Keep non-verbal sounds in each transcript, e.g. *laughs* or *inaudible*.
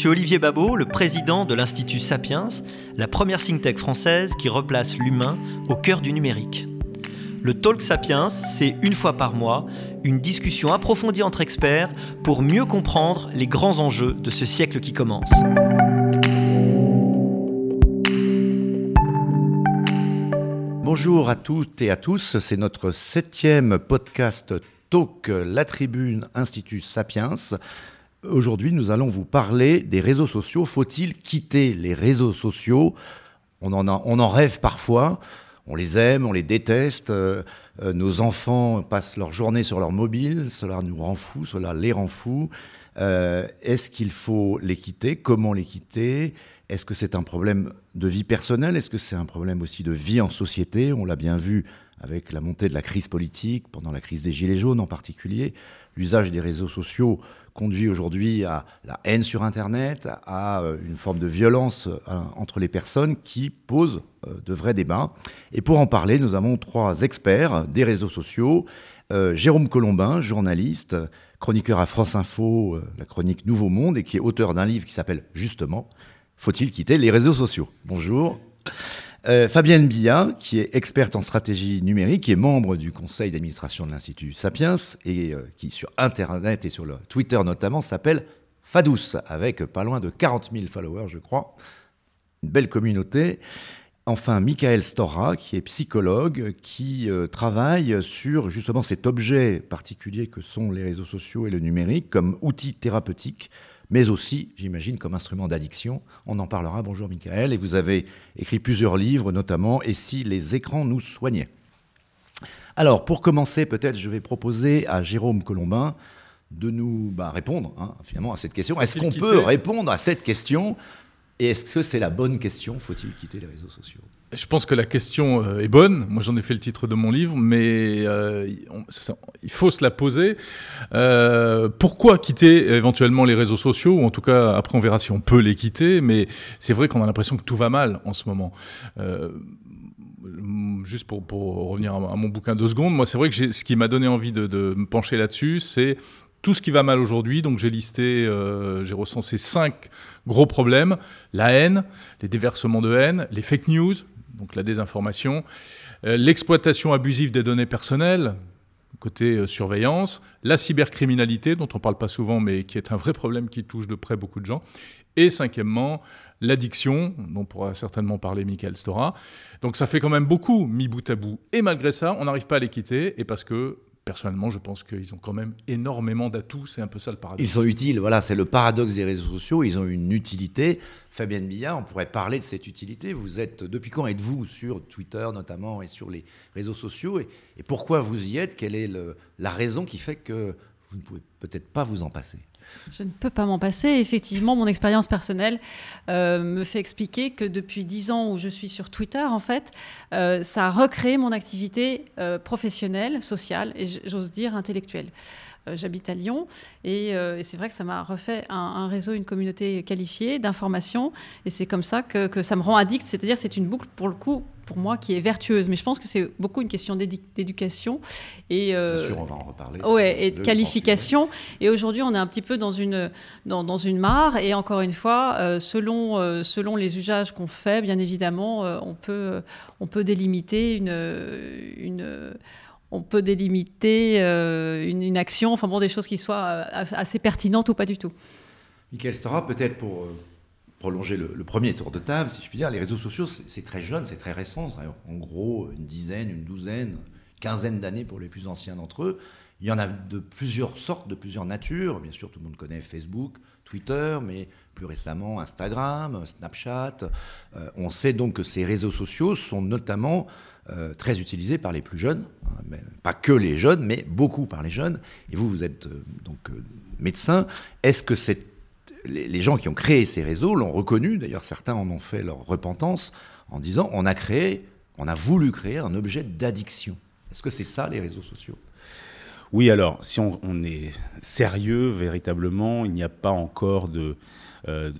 Monsieur Olivier Babot, le président de l'Institut Sapiens, la première think française qui replace l'humain au cœur du numérique. Le Talk Sapiens, c'est une fois par mois une discussion approfondie entre experts pour mieux comprendre les grands enjeux de ce siècle qui commence. Bonjour à toutes et à tous, c'est notre septième podcast Talk La Tribune Institut Sapiens. Aujourd'hui, nous allons vous parler des réseaux sociaux. Faut-il quitter les réseaux sociaux? On en, rêve parfois. On les aime, on les déteste. Euh, euh, nos enfants passent leur journée sur leur mobile. Cela nous rend fous, cela les rend fous. Euh, est-ce qu'il faut les quitter? Comment les quitter? Est-ce que c'est un problème de vie personnelle? Est-ce que c'est un problème aussi de vie en société? On l'a bien vu avec la montée de la crise politique, pendant la crise des Gilets jaunes en particulier. L'usage des réseaux sociaux conduit aujourd'hui à la haine sur Internet, à euh, une forme de violence euh, entre les personnes qui posent euh, de vrais débats. Et pour en parler, nous avons trois experts des réseaux sociaux. Jérôme Colombin, journaliste, chroniqueur à France Info, la chronique Nouveau Monde, et qui est auteur d'un livre qui s'appelle justement Faut-il quitter les réseaux sociaux? Bonjour. Euh, Fabienne Billa, qui est experte en stratégie numérique, qui est membre du conseil d'administration de l'Institut Sapiens et euh, qui, sur Internet et sur le Twitter notamment, s'appelle Fadous, avec pas loin de 40 000 followers, je crois. Une belle communauté. Enfin, Michael Stora, qui est psychologue, qui euh, travaille sur justement cet objet particulier que sont les réseaux sociaux et le numérique comme outil thérapeutique mais aussi, j'imagine, comme instrument d'addiction. On en parlera. Bonjour Michael. Et vous avez écrit plusieurs livres, notamment Et si les écrans nous soignaient Alors, pour commencer, peut-être, je vais proposer à Jérôme Colombin de nous bah, répondre hein, finalement à cette question. Est-ce qu'on peut répondre à cette question? Et est-ce que c'est la bonne question? Faut-il quitter les réseaux sociaux? Je pense que la question euh, est bonne. Moi, j'en ai fait le titre de mon livre, mais euh, il faut se la poser. Euh, pourquoi quitter éventuellement les réseaux sociaux? Ou en tout cas, après, on verra si on peut les quitter. Mais c'est vrai qu'on a l'impression que tout va mal en ce moment. juste pour, revenir à, mon bouquin deux secondes, moi, c'est vrai que ce qui m'a donné envie de, de me pencher là-dessus, c'est tout ce qui va mal aujourd'hui. Donc j'ai listé, j'ai recensé cinq gros problèmes la haine, les déversements de haine, les fake news, donc la désinformation, euh, l'exploitation abusive des données personnelles, côté euh, surveillance, la cybercriminalité, dont on ne parle pas souvent, mais qui est un vrai problème qui touche de près beaucoup de gens, et cinquièmement, l'addiction, dont pourra certainement parler Michael Stora. Donc ça fait quand même beaucoup, mis bout à bout. Et malgré ça, on n'arrive pas à les quitter, et parce que personnellement, je pense qu'ils ont quand même énormément d'atouts. C'est un peu ça le paradoxe. Ils sont utiles, voilà, c'est le paradoxe des réseaux sociaux. Ils ont une utilité. Fabienne Billard, on pourrait parler de cette utilité. Vous êtes, depuis quand êtes-vous sur Twitter notamment et sur les réseaux sociaux? Et, pourquoi vous y êtes? Quelle est la raison qui fait que vous ne pouvez peut-être pas vous en passer? Je ne peux pas m'en passer. Effectivement, mon expérience personnelle euh, me fait expliquer que depuis dix ans où je suis sur Twitter, en fait, euh, ça a recréé mon activité euh, professionnelle, sociale et j'ose dire intellectuelle. Euh, j'habite à Lyon euh, et, c'est vrai que ça m'a refait un, réseau, une communauté qualifiée d'information et c'est comme ça que, ça me rend addict, c'est-à-dire c'est une boucle pour le coup pour moi qui est vertueuse, mais je pense que c'est beaucoup une question d'éducation et euh, Bien sûr, on va en reparler. Ouais, et de qualification. Et aujourd'hui, on est un petit peu dans une dans, dans une mare. Et encore une fois, selon selon les usages qu'on fait, bien évidemment, on peut on peut délimiter une une on peut délimiter euh, une, action, enfin bon, des choses qui soient euh, assez pertinentes ou pas du tout. Michael Stora, peut-être pour euh, prolonger le, premier tour de table, si je puis dire, les réseaux sociaux, c'est très jeune, c'est très récent. En gros, une dizaine, une douzaine, quinzaine d'années pour les plus anciens d'entre eux. Il y en a de plusieurs sortes, de plusieurs natures. Bien sûr, tout le monde connaît Facebook, Twitter, mais plus récemment Instagram, Snapchat. on sait donc que ces réseaux sociaux sont notamment euh, très utilisé par les plus jeunes, hein, pas que les jeunes, mais beaucoup par les jeunes. Et vous, vous êtes euh, donc euh, médecin. Est-ce que les, gens qui ont créé ces réseaux l'ont reconnu? D'ailleurs, certains en ont fait leur repentance en disant on a créé, on a voulu créer un objet d'addiction. Est-ce que c'est ça les réseaux sociaux? Oui, alors, si on, est sérieux, véritablement, il n'y a pas encore de,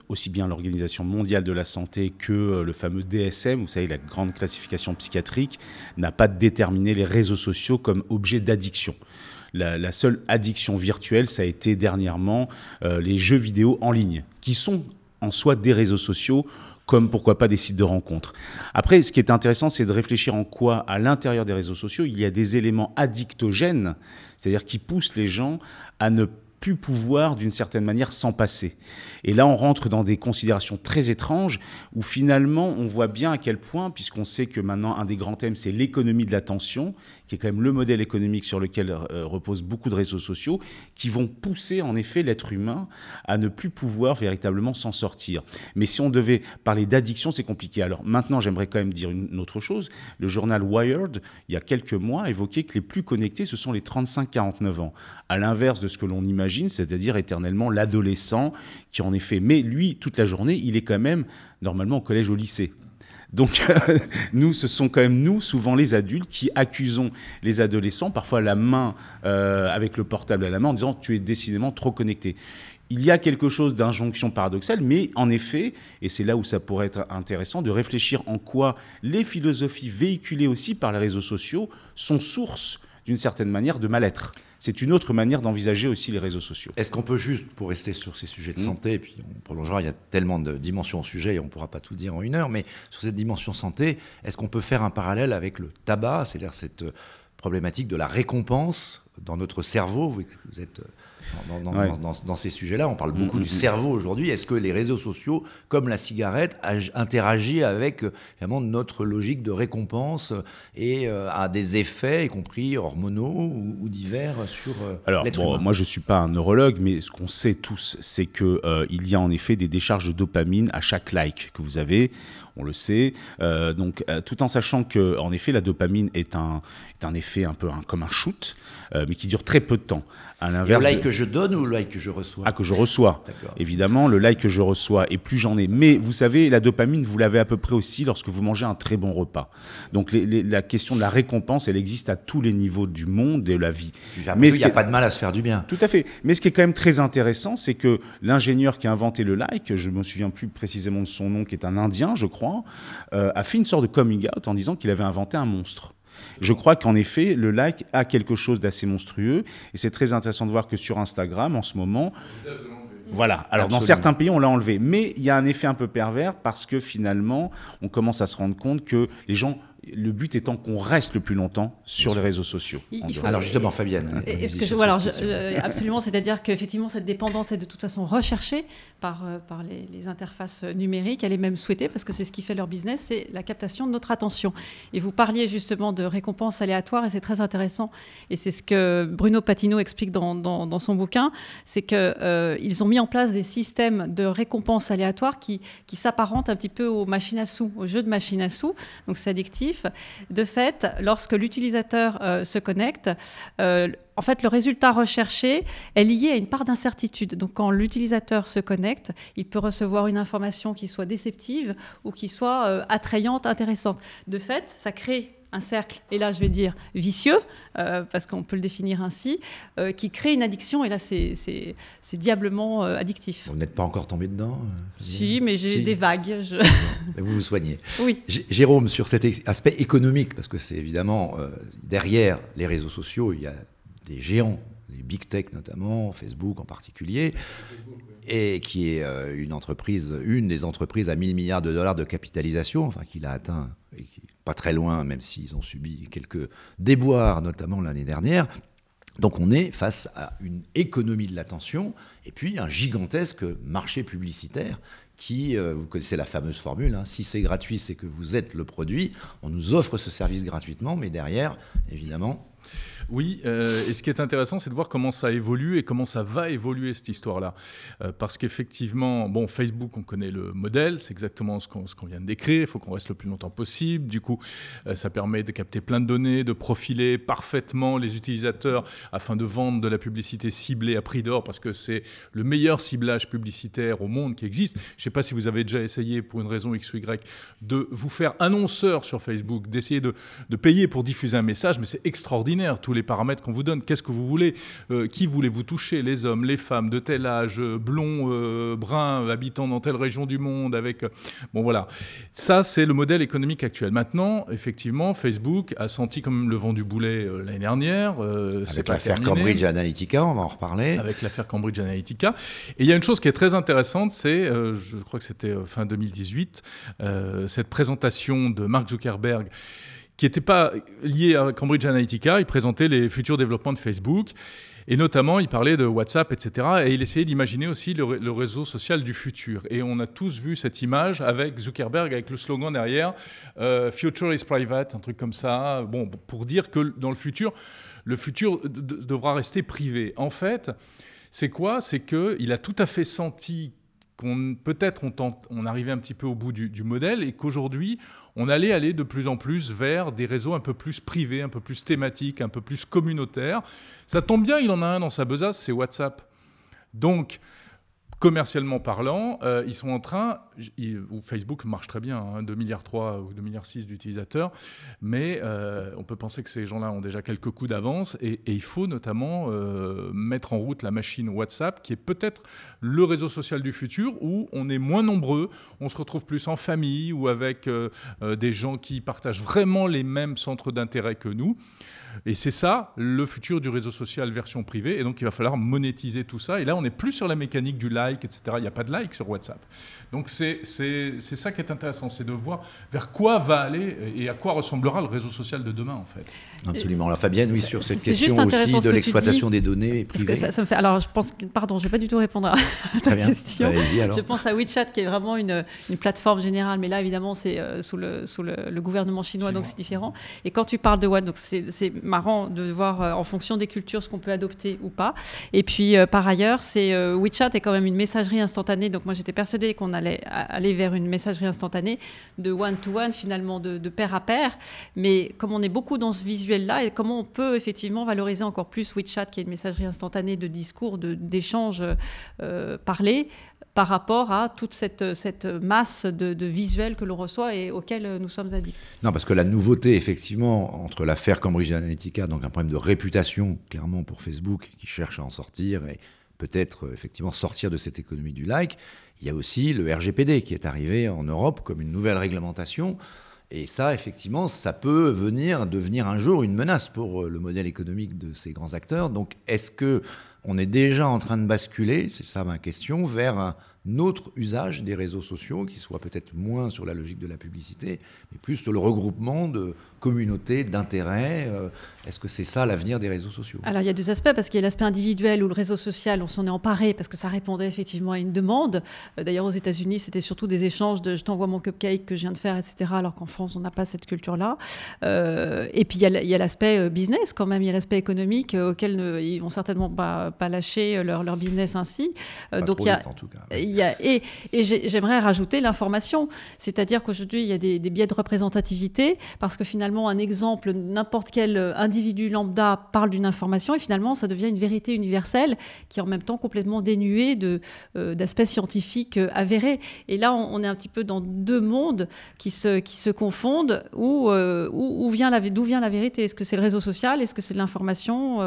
aussi bien l'Organisation mondiale de la santé que euh, le fameux DSM, vous savez, la grande classification psychiatrique, n'a pas déterminé les réseaux sociaux comme objet d'addiction. la, seule addiction virtuelle, ça a été dernièrement euh, les jeux vidéo en ligne, qui sont en soi des réseaux sociaux comme pourquoi pas des sites de rencontres. Après, ce qui est intéressant, c'est de réfléchir en quoi, à l'intérieur des réseaux sociaux, il y a des éléments addictogènes, c'est-à-dire qui poussent les gens à ne plus pouvoir d'une certaine manière s'en passer. Et là, on rentre dans des considérations très étranges où finalement, on voit bien à quel point, puisqu'on sait que maintenant, un des grands thèmes, c'est l'économie de l'attention, qui est quand même le modèle économique sur lequel euh, reposent beaucoup de réseaux sociaux, qui vont pousser en effet l'être humain à ne plus pouvoir véritablement s'en sortir. Mais si on devait parler d'addiction, c'est compliqué. Alors maintenant, j'aimerais quand même dire une autre chose. Le journal Wired, il y a quelques mois, évoquait que les plus connectés, ce sont les 35-49 ans. À l'inverse de ce que l'on imagine c'est-à-dire éternellement l'adolescent qui en effet, mais lui, toute la journée, il est quand même normalement au collège, au lycée. Donc, *laughs* nous, ce sont quand même nous, souvent les adultes, qui accusons les adolescents, parfois la main euh, avec le portable à la main, en disant tu es décidément trop connecté. Il y a quelque chose d'injonction paradoxale, mais en effet, et c'est là où ça pourrait être intéressant, de réfléchir en quoi les philosophies véhiculées aussi par les réseaux sociaux sont source d'une certaine manière de mal-être c'est une autre manière d'envisager aussi les réseaux sociaux. Est-ce qu'on peut juste, pour rester sur ces sujets de mmh. santé, et puis on prolongera, il y a tellement de dimensions au sujet et on ne pourra pas tout dire en une heure, mais sur cette dimension santé, est-ce qu'on peut faire un parallèle avec le tabac, c'est-à-dire cette euh, problématique de la récompense dans notre cerveau? Vous êtes euh, dans, ces sujets-là. On parle beaucoup mm, du mm, mm. cerveau aujourd'hui. Est-ce que les réseaux sociaux, comme la cigarette, interagissent avec vraiment notre logique de récompense et euh, a des effets, y compris hormonaux ou, divers, sur euh, Alors, bon, moi, je ne suis pas un neurologue, mais ce qu'on sait tous, c'est qu'il euh, il y a en effet des décharges de dopamine à chaque like que vous avez on le sait. donc, tout en sachant que, en effet, la dopamine est un, est un effet un peu comme un shoot, mais qui dure très peu de temps le like que je donne ou le like que je reçois? Ah, que je reçois. Évidemment, le like que je reçois, et plus j'en ai. Mais vous savez, la dopamine, vous l'avez à peu près aussi lorsque vous mangez un très bon repas. Donc la question de la récompense, elle existe à tous les niveaux du monde et de la vie. Mais il n'y a pas de mal à se faire du bien. Tout à fait. Mais ce qui est quand même très intéressant, c'est que l'ingénieur qui a inventé le like, je ne me souviens plus précisément de son nom, qui est un Indien, je crois, euh, a fait une sorte de coming out en disant qu'il avait inventé un monstre. Je crois qu'en effet, le like a quelque chose d'assez monstrueux. Et c'est très intéressant de voir que sur Instagram, en ce moment, voilà. Alors dans certains pays, on l'a enlevé, mais il y a un effet un peu pervers parce que finalement, on commence à se rendre compte que les gens le but étant qu'on reste le plus longtemps sur les réseaux sociaux. Alors justement, Fabienne. Est-ce que je, absolument, c'est-à-dire qu'effectivement cette dépendance est de toute façon recherchée par, euh, par les, interfaces numériques, elle est même souhaitée parce que c'est ce qui fait leur business, c'est la captation de notre attention. Et vous parliez justement de récompenses aléatoires et c'est très intéressant. Et c'est ce que Bruno Patino explique dans, dans, son bouquin, c'est qu'ils euh, ils ont mis en place des systèmes de récompenses aléatoires qui, qui s'apparentent un petit peu aux machines à sous, aux jeux de machines à sous. Donc c'est addictif de fait, lorsque l'utilisateur euh, se connecte, euh, en fait, le résultat recherché est lié à une part d'incertitude. Donc, quand l'utilisateur se connecte, il peut recevoir une information qui soit déceptive ou qui soit euh, attrayante, intéressante. De fait, ça crée un cercle, et là je vais dire vicieux, euh, parce qu'on peut le définir ainsi, euh, qui crée une addiction, et là c'est diablement euh, addictif. Vous n'êtes pas encore tombé dedans Si, mais j'ai des vagues. Mais vous vous soignez. Oui. Jérôme, sur cet aspect économique, parce que c'est évidemment derrière les réseaux sociaux, il y a des géants, les big tech notamment, Facebook en particulier, et qui est une entreprise, une des entreprises à 1000 milliards de dollars de capitalisation, enfin qu'il a atteint très loin, même s'ils ont subi quelques déboires, notamment l'année dernière. Donc on est face à une économie de l'attention et puis un gigantesque marché publicitaire qui, euh, vous connaissez la fameuse formule, hein, si c'est gratuit, c'est que vous êtes le produit, on nous offre ce service gratuitement, mais derrière, évidemment, oui, euh, et ce qui est intéressant, c'est de voir comment ça évolue et comment ça va évoluer cette histoire-là. Euh, parce qu'effectivement, bon, Facebook, on connaît le modèle, c'est exactement ce qu'on vient de décrire, il faut qu'on reste le plus longtemps possible. Du coup, euh, ça permet de capter plein de données, de profiler parfaitement les utilisateurs afin de vendre de la publicité ciblée à prix d'or, parce que c'est le meilleur ciblage publicitaire au monde qui existe. Je ne sais pas si vous avez déjà essayé, pour une raison X ou Y, de vous faire annonceur sur Facebook, d'essayer de, de payer pour diffuser un message, mais c'est extraordinaire, tous les paramètres qu'on vous donne. Qu'est-ce que vous voulez euh, Qui voulez-vous toucher? Les hommes, les femmes, de tel âge, euh, blonds, euh, bruns, habitant dans telle région du monde, avec... bon voilà, ça c'est le modèle économique actuel. Maintenant, effectivement, Facebook a senti comme le vent du boulet l'année dernière. avec l'affaire Cambridge Analytica, on va en reparler. Avec l'affaire Cambridge Analytica. Et il y a une chose qui est très intéressante, c'est, je crois que c'était fin 2018, cette présentation de Mark Zuckerberg qui n'était pas lié à Cambridge Analytica. Il présentait les futurs développements de Facebook. Et notamment, il parlait de WhatsApp, etc. Et il essayait d'imaginer aussi le, réseau social du futur. Et on a tous vu cette image avec Zuckerberg, avec le slogan derrière euh, Future is private, un truc comme ça. Bon, pour dire que dans le futur, le futur devra rester privé. En fait, c'est quoi? C'est qu'il a tout à fait senti qu'on peut-être on, on, arrivait un petit peu au bout du, modèle et qu'aujourd'hui on allait aller de plus en plus vers des réseaux un peu plus privés, un peu plus thématiques, un peu plus communautaires. Ça tombe bien, il en a un dans sa besace, c'est WhatsApp. Donc commercialement parlant, euh, ils sont en train, Facebook marche très bien, 2,3 hein, milliards ou 2,6 milliards d'utilisateurs, mais euh, on peut penser que ces gens-là ont déjà quelques coups d'avance et, il faut notamment euh, mettre en route la machine WhatsApp, qui est peut-être le réseau social du futur où on est moins nombreux, on se retrouve plus en famille ou avec des gens qui partagent vraiment les mêmes centres d'intérêt que nous. Et c'est ça le futur du réseau social version privée. Et donc il va falloir monétiser tout ça. Et là, on n'est plus sur la mécanique du like, etc. Il n'y a pas de like sur WhatsApp. Donc c'est ça qui est intéressant, c'est de voir vers quoi va aller et à quoi ressemblera le réseau social de demain, en fait. Absolument. Alors Fabienne, oui, sur cette question aussi de l'exploitation des données. Parce que ça, me fait. Alors, je pense que, pardon, je vais pas du tout répondre à *laughs* ta question. Je pense à WeChat, qui est vraiment une, une plateforme générale, mais là, évidemment, c'est euh, sous, le, sous le, gouvernement chinois, donc c'est différent. Et quand tu parles de WhatsApp, donc c'est marrant de voir euh, en fonction des cultures ce qu'on peut adopter ou pas. Et puis, euh, par ailleurs, c'est WeChat est quand même une messagerie instantanée. Donc, moi, j'étais persuadée qu'on allait aller vers une messagerie instantanée de one-to-one, finalement, de, de pair à pair. Mais comme on est beaucoup dans ce visuel là et comment on peut effectivement valoriser encore plus WeChat, qui est une messagerie instantanée de discours, d'échanges euh, parlés, par rapport à toute cette, cette masse de, visuels que l'on reçoit et auxquels nous sommes addicts. Non, parce que la nouveauté, effectivement, entre l'affaire Cambridge Analytica, donc un problème de réputation, clairement, pour Facebook, qui cherche à en sortir et peut-être effectivement sortir de cette économie du like, il y a aussi le RGPD qui est arrivé en Europe comme une nouvelle réglementation et ça, effectivement, ça peut venir devenir un jour une menace pour euh, le modèle économique de ces grands acteurs. Donc, est-ce que on est déjà en train de basculer, c'est ça ma question, vers un autre usage des réseaux sociaux qui soit peut-être moins sur la logique de la publicité, mais plus sur le regroupement de communautés, d'intérêts. Euh, est-ce que c'est ça l'avenir des réseaux sociaux? Alors il y a deux aspects, parce qu'il y a l'aspect individuel où le réseau social, on s'en est emparé parce que ça répondait effectivement à une demande. Euh, d'ailleurs aux États-Unis, c'était surtout des échanges de je t'envoie mon cupcake que je viens de faire, etc. Alors qu'en France, on n'a pas cette culture-là. Euh, et puis il y a l'aspect business quand même, il y a l'aspect économique auquel ne, ils vont certainement pas, pas lâcher leur, leur business ainsi. donc il y a, en tout cas et, j'aimerais rajouter l'information, c'est-à-dire qu'aujourd'hui, il y a des, biais de représentativité, parce que finalement, un exemple, n'importe quel individu lambda parle d'une information, et finalement, ça devient une vérité universelle qui est en même temps complètement dénuée euh, d'aspects scientifiques euh, avérés. Et là, on, est un petit peu dans deux mondes qui se, confondent, où, euh, vient d'où vient la vérité Est-ce que c'est le réseau social? Est-ce que c'est de l'information?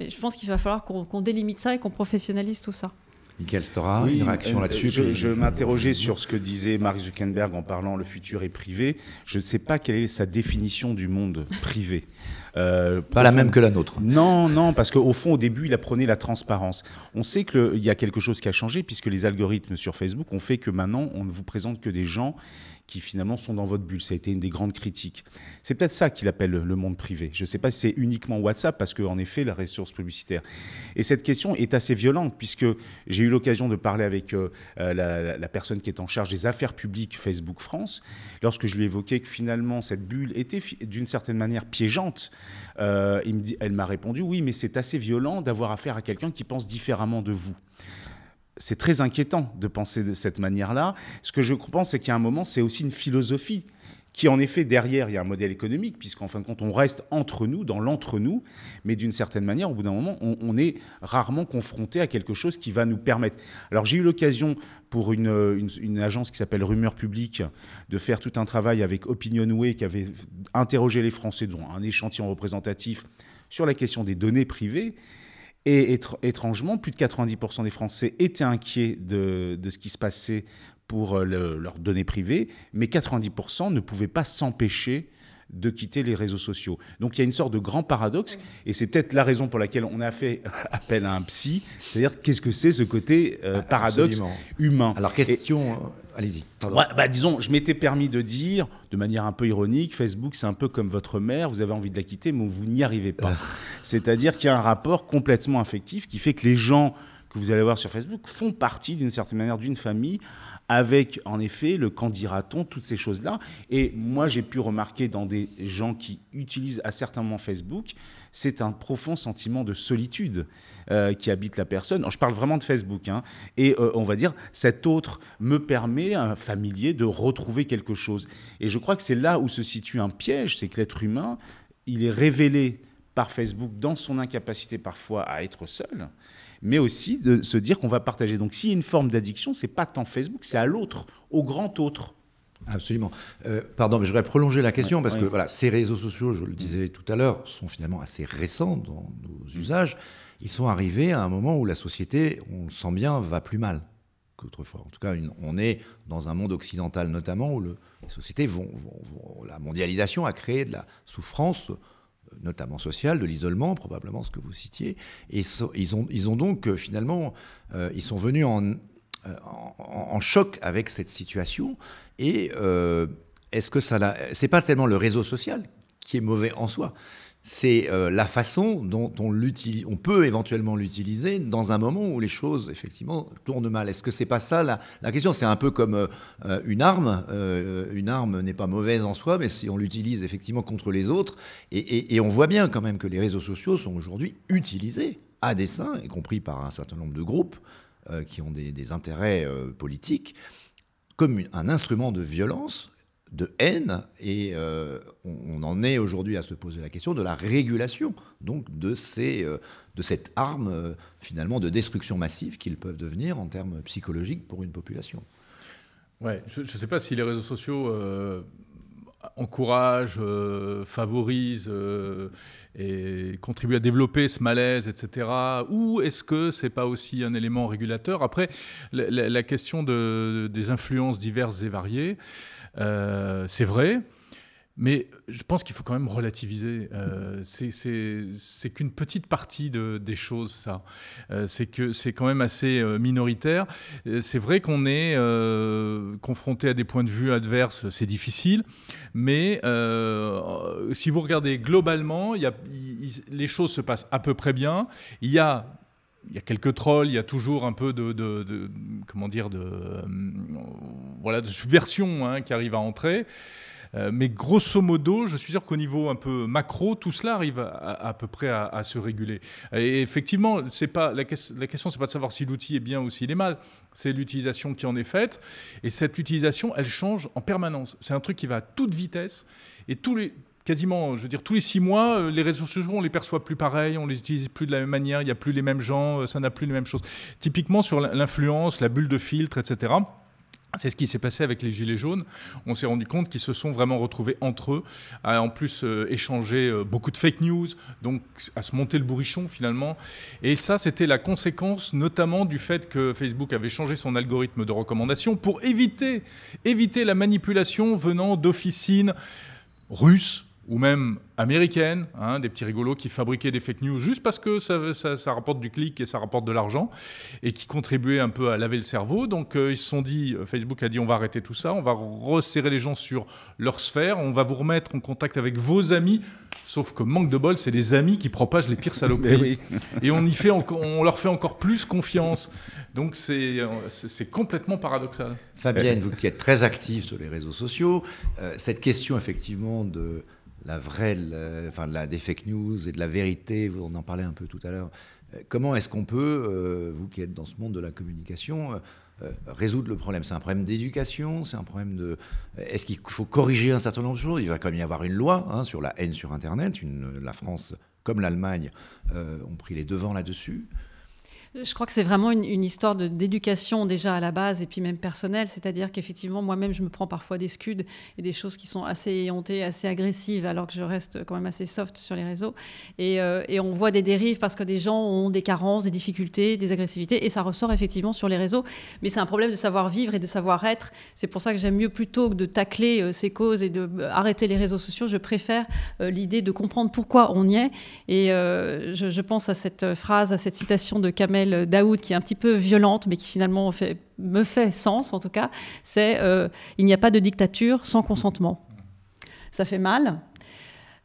Je pense qu'il va falloir qu'on délimite ça et qu'on professionnalise tout ça. Michael Stora, une réaction euh, là-dessus Je, m'interrogeais sur ce que disait Mark Zuckerberg en parlant le futur est privé. Je ne sais pas quelle est sa définition du monde privé. Euh, pas la même que la nôtre. Non, non, parce qu'au fond, au début, il apprenait la transparence. On sait qu'il y a quelque chose qui a changé, puisque les algorithmes sur Facebook ont fait que maintenant, on ne vous présente que des gens qui finalement sont dans votre bulle. Ça a été une des grandes critiques. C'est peut-être ça qu'il appelle le monde privé. Je ne sais pas si c'est uniquement WhatsApp, parce qu'en effet, la ressource publicitaire. Et cette question est assez violente, puisque j'ai eu l'occasion de parler avec euh, euh, la, personne qui est en charge des affaires publiques Facebook France, lorsque je lui évoquais que finalement cette bulle était d'une certaine manière piégeante. Euh, elle m'a répondu, oui, mais c'est assez violent d'avoir affaire à quelqu'un qui pense différemment de vous c'est très inquiétant de penser de cette manière-là. Ce que je pense, c'est qu'à un moment, c'est aussi une philosophie qui en effet derrière il y a un modèle économique, puisqu'en fin de compte on reste entre nous, dans l'entre-nous, mais d'une certaine manière, au bout d'un moment, on, est rarement confronté à quelque chose qui va nous permettre. Alors j'ai eu l'occasion pour une, agence qui s'appelle Rumeur Publique de faire tout un travail avec Opinionway qui avait interrogé les Français, dont un échantillon représentatif sur la question des données privées. Et étrangement, plus de 90% des Français étaient inquiets de, de, ce qui se passait pour euh, leurs données privées, mais 90% ne pouvaient pas s'empêcher de quitter les réseaux sociaux. Donc il y a une sorte de grand paradoxe, et c'est peut-être la raison pour laquelle on a fait *laughs* appel à un psy, c'est-à-dire qu'est-ce que c'est ce côté euh, paradoxe humain? Alors question, allez-y. bah, disons, je m'étais permis de dire, de manière un peu ironique, Facebook c'est un peu comme votre mère, vous avez envie de la quitter, mais vous n'y arrivez pas. *laughs* c'est-à-dire qu'il y a un rapport complètement affectif qui fait que les gens que vous allez voir sur Facebook font partie d'une certaine manière d'une famille avec en effet le quand dira-t-on, toutes ces choses-là. Et moi, j'ai pu remarquer dans des gens qui utilisent à certains moments Facebook, c'est un profond sentiment de solitude euh, qui habite la personne. je parle vraiment de Facebook. Hein. et euh, on va dire, cet autre me permet, un familier, de retrouver quelque chose. Et je crois que c'est là où se situe un piège, c'est que l'être humain, il est révélé par Facebook dans son incapacité parfois à être seul mais aussi de se dire qu'on va partager. Donc s'il y a une forme d'addiction, c'est pas tant Facebook, c'est à l'autre, au grand autre. Absolument. Euh, pardon, mais je voudrais prolonger la question parce que voilà, ces réseaux sociaux, je le disais tout à l'heure, sont finalement assez récents dans nos usages. Ils sont arrivés à un moment où la société, on le sent bien, va plus mal qu'autrefois. En tout cas, on est dans un monde occidental notamment où le, les sociétés vont, La mondialisation a créé de la souffrance notamment social, de l'isolement, probablement ce que vous citiez. Et ils, ont, ils ont donc euh, finalement, euh, ils sont venus euh, en, en, choc avec cette situation. Et est-ce que ça, c'est pas tellement le réseau social qui est mauvais en soi, c'est euh, la façon dont on, peut éventuellement l'utiliser dans un moment où les choses, effectivement, tournent mal. Est-ce que c'est pas ça la, question? C'est un peu comme euh, euh, une arme. une arme n'est pas mauvaise en soi, mais si on l'utilise effectivement contre les autres, et, on voit bien quand même que les réseaux sociaux sont aujourd'hui utilisés à dessein, y compris par un certain nombre de groupes qui ont des intérêts politiques, comme un instrument de violence de haine et euh, on, en est aujourd'hui à se poser la question de la régulation donc de, ces, euh, de cette arme euh, finalement de destruction massive qu'ils peuvent devenir en termes psychologiques pour une population. Ouais, je ne sais pas si les réseaux sociaux encouragent, favorisent et contribuent à développer ce malaise, etc. Ou est-ce que c'est pas aussi un élément régulateur? Après, la, question de, des influences diverses et variées. Euh, c'est vrai. Mais je pense qu'il faut quand même relativiser. Euh, c'est qu'une petite partie de, des choses, ça. Euh, c'est que c'est quand même assez minoritaire. C'est vrai qu'on est, confronté à des points de vue adverses, c'est difficile. Mais si vous regardez globalement, les choses se passent à peu près bien. Il y a quelques trolls, il y a toujours un peu de, comment dire, de, euh, voilà, de subversion hein, qui arrive à entrer. Euh, mais grosso modo, je suis sûr qu'au niveau un peu macro, tout cela arrive à, peu près à, se réguler. Et effectivement, c'est pas la, la question, c'est pas de savoir si l'outil est bien ou s'il est mal, c'est l'utilisation qui en est faite. Et cette utilisation, elle change en permanence. C'est un truc qui va à toute vitesse. Et tous les, quasiment, je veux dire, tous les six mois, euh, les réseaux sociaux, on les perçoit plus pareil, on les utilise plus de la même manière, il n'y a plus les mêmes gens, euh, ça n'a plus les mêmes choses. Typiquement sur l'influence, la bulle de filtre, etc. C'est ce qui s'est passé avec les Gilets jaunes. On s'est rendu compte qu'ils se sont vraiment retrouvés entre eux, à en plus euh, échanger beaucoup de fake news, donc à se monter le bourrichon finalement. Et ça, c'était la conséquence notamment du fait que Facebook avait changé son algorithme de recommandation pour éviter, éviter la manipulation venant d'officines russes, ou même américaines, hein, des petits rigolos qui fabriquaient des fake news juste parce que ça, rapporte du clic et ça rapporte de l'argent, et qui contribuaient un peu à laver le cerveau. Donc euh, ils se sont dit, euh, Facebook a dit on va arrêter tout ça, on va resserrer les gens sur leur sphère, on va vous remettre en contact avec vos amis. Sauf que manque de bol, c'est les amis qui propagent les pires saloperies. *laughs* et on, y fait on leur fait encore plus confiance. Donc c'est complètement paradoxal. Fabienne, vous qui êtes très active sur les réseaux sociaux, euh, cette question effectivement de la vraie, enfin, de la, des fake news et de la vérité, vous en parlez un peu tout à l'heure. Euh, comment est-ce qu'on peut, euh, vous qui êtes dans ce monde de la communication, euh, résoudre le problème? C'est un problème d'éducation C'est un problème de. Est-ce qu'il faut corriger un certain nombre de choses? Il va quand même y avoir une loi hein, sur la haine sur Internet. La France, comme l'Allemagne, ont pris les devants là-dessus. Je crois que c'est vraiment une, histoire d'éducation déjà à la base et puis même personnelle. C'est-à-dire qu'effectivement, moi-même, je me prends parfois des scuds et des choses qui sont assez éhontées, assez agressives, alors que je reste quand même assez soft sur les réseaux. Et, euh, et, on voit des dérives parce que des gens ont des carences, des difficultés, des agressivités, et ça ressort effectivement sur les réseaux. Mais c'est un problème de savoir vivre et de savoir être. C'est pour ça que j'aime mieux plutôt que de tacler euh, ces causes et de euh, arrêter les réseaux sociaux, je préfère l'idée de comprendre pourquoi on y est. Et je, je, pense à cette phrase, à cette citation de Kamel Daoud, qui est un petit peu violente, mais qui finalement me fait sens en tout cas, c'est euh, il n'y a pas de dictature sans consentement. Ça fait mal,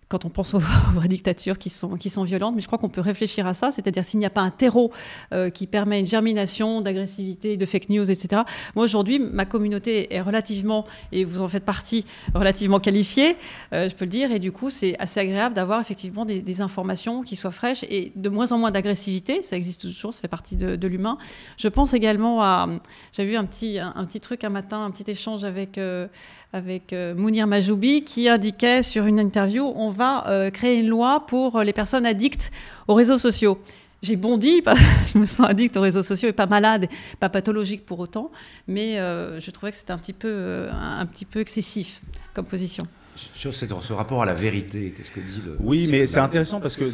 quand on pense aux, *laughs* vraies dictatures qui sont, violentes. Mais je crois qu'on peut réfléchir à ça, c'est-à-dire s'il n'y a pas un terreau euh, qui permet une germination d'agressivité, de fake news, etc. Moi, aujourd'hui, ma communauté est relativement, et vous en faites partie, relativement qualifiée, euh, je peux le dire, et du coup, c'est assez agréable d'avoir effectivement des, informations qui soient fraîches et de moins en moins d'agressivité. Ça existe toujours, ça fait partie de, l'humain. Je pense également à, j'ai vu un petit, un, petit truc un matin, un petit échange avec... Euh, avec euh, Mounir Majoubi qui indiquait sur une interview on va euh, créer une loi pour les personnes addictes aux réseaux sociaux. J'ai bondi, *laughs* je me sens addict aux réseaux sociaux et pas malade, pas pathologique pour autant, mais euh, je trouvais que c'était un, petit peu, un, petit peu excessif comme position. Sur ce rapport à la vérité, qu'est-ce que dit le... Oui, mais c'est intéressant parce que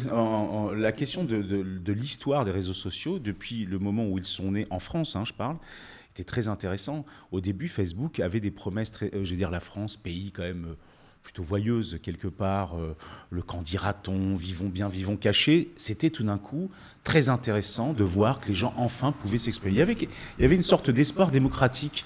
la question de, l'histoire des réseaux sociaux, depuis le moment où ils sont nés en France, hein, je parle, très intéressant. Au début, Facebook avait des promesses, très, euh, je veux dire, la France, pays quand même euh, plutôt voyeuse quelque part, euh, le camp dira-t-on, vivons bien, vivons cachés, c'était tout d'un coup très intéressant de voir que les gens enfin pouvaient s'exprimer. Il, y avait, une sorte d'espoir démocratique.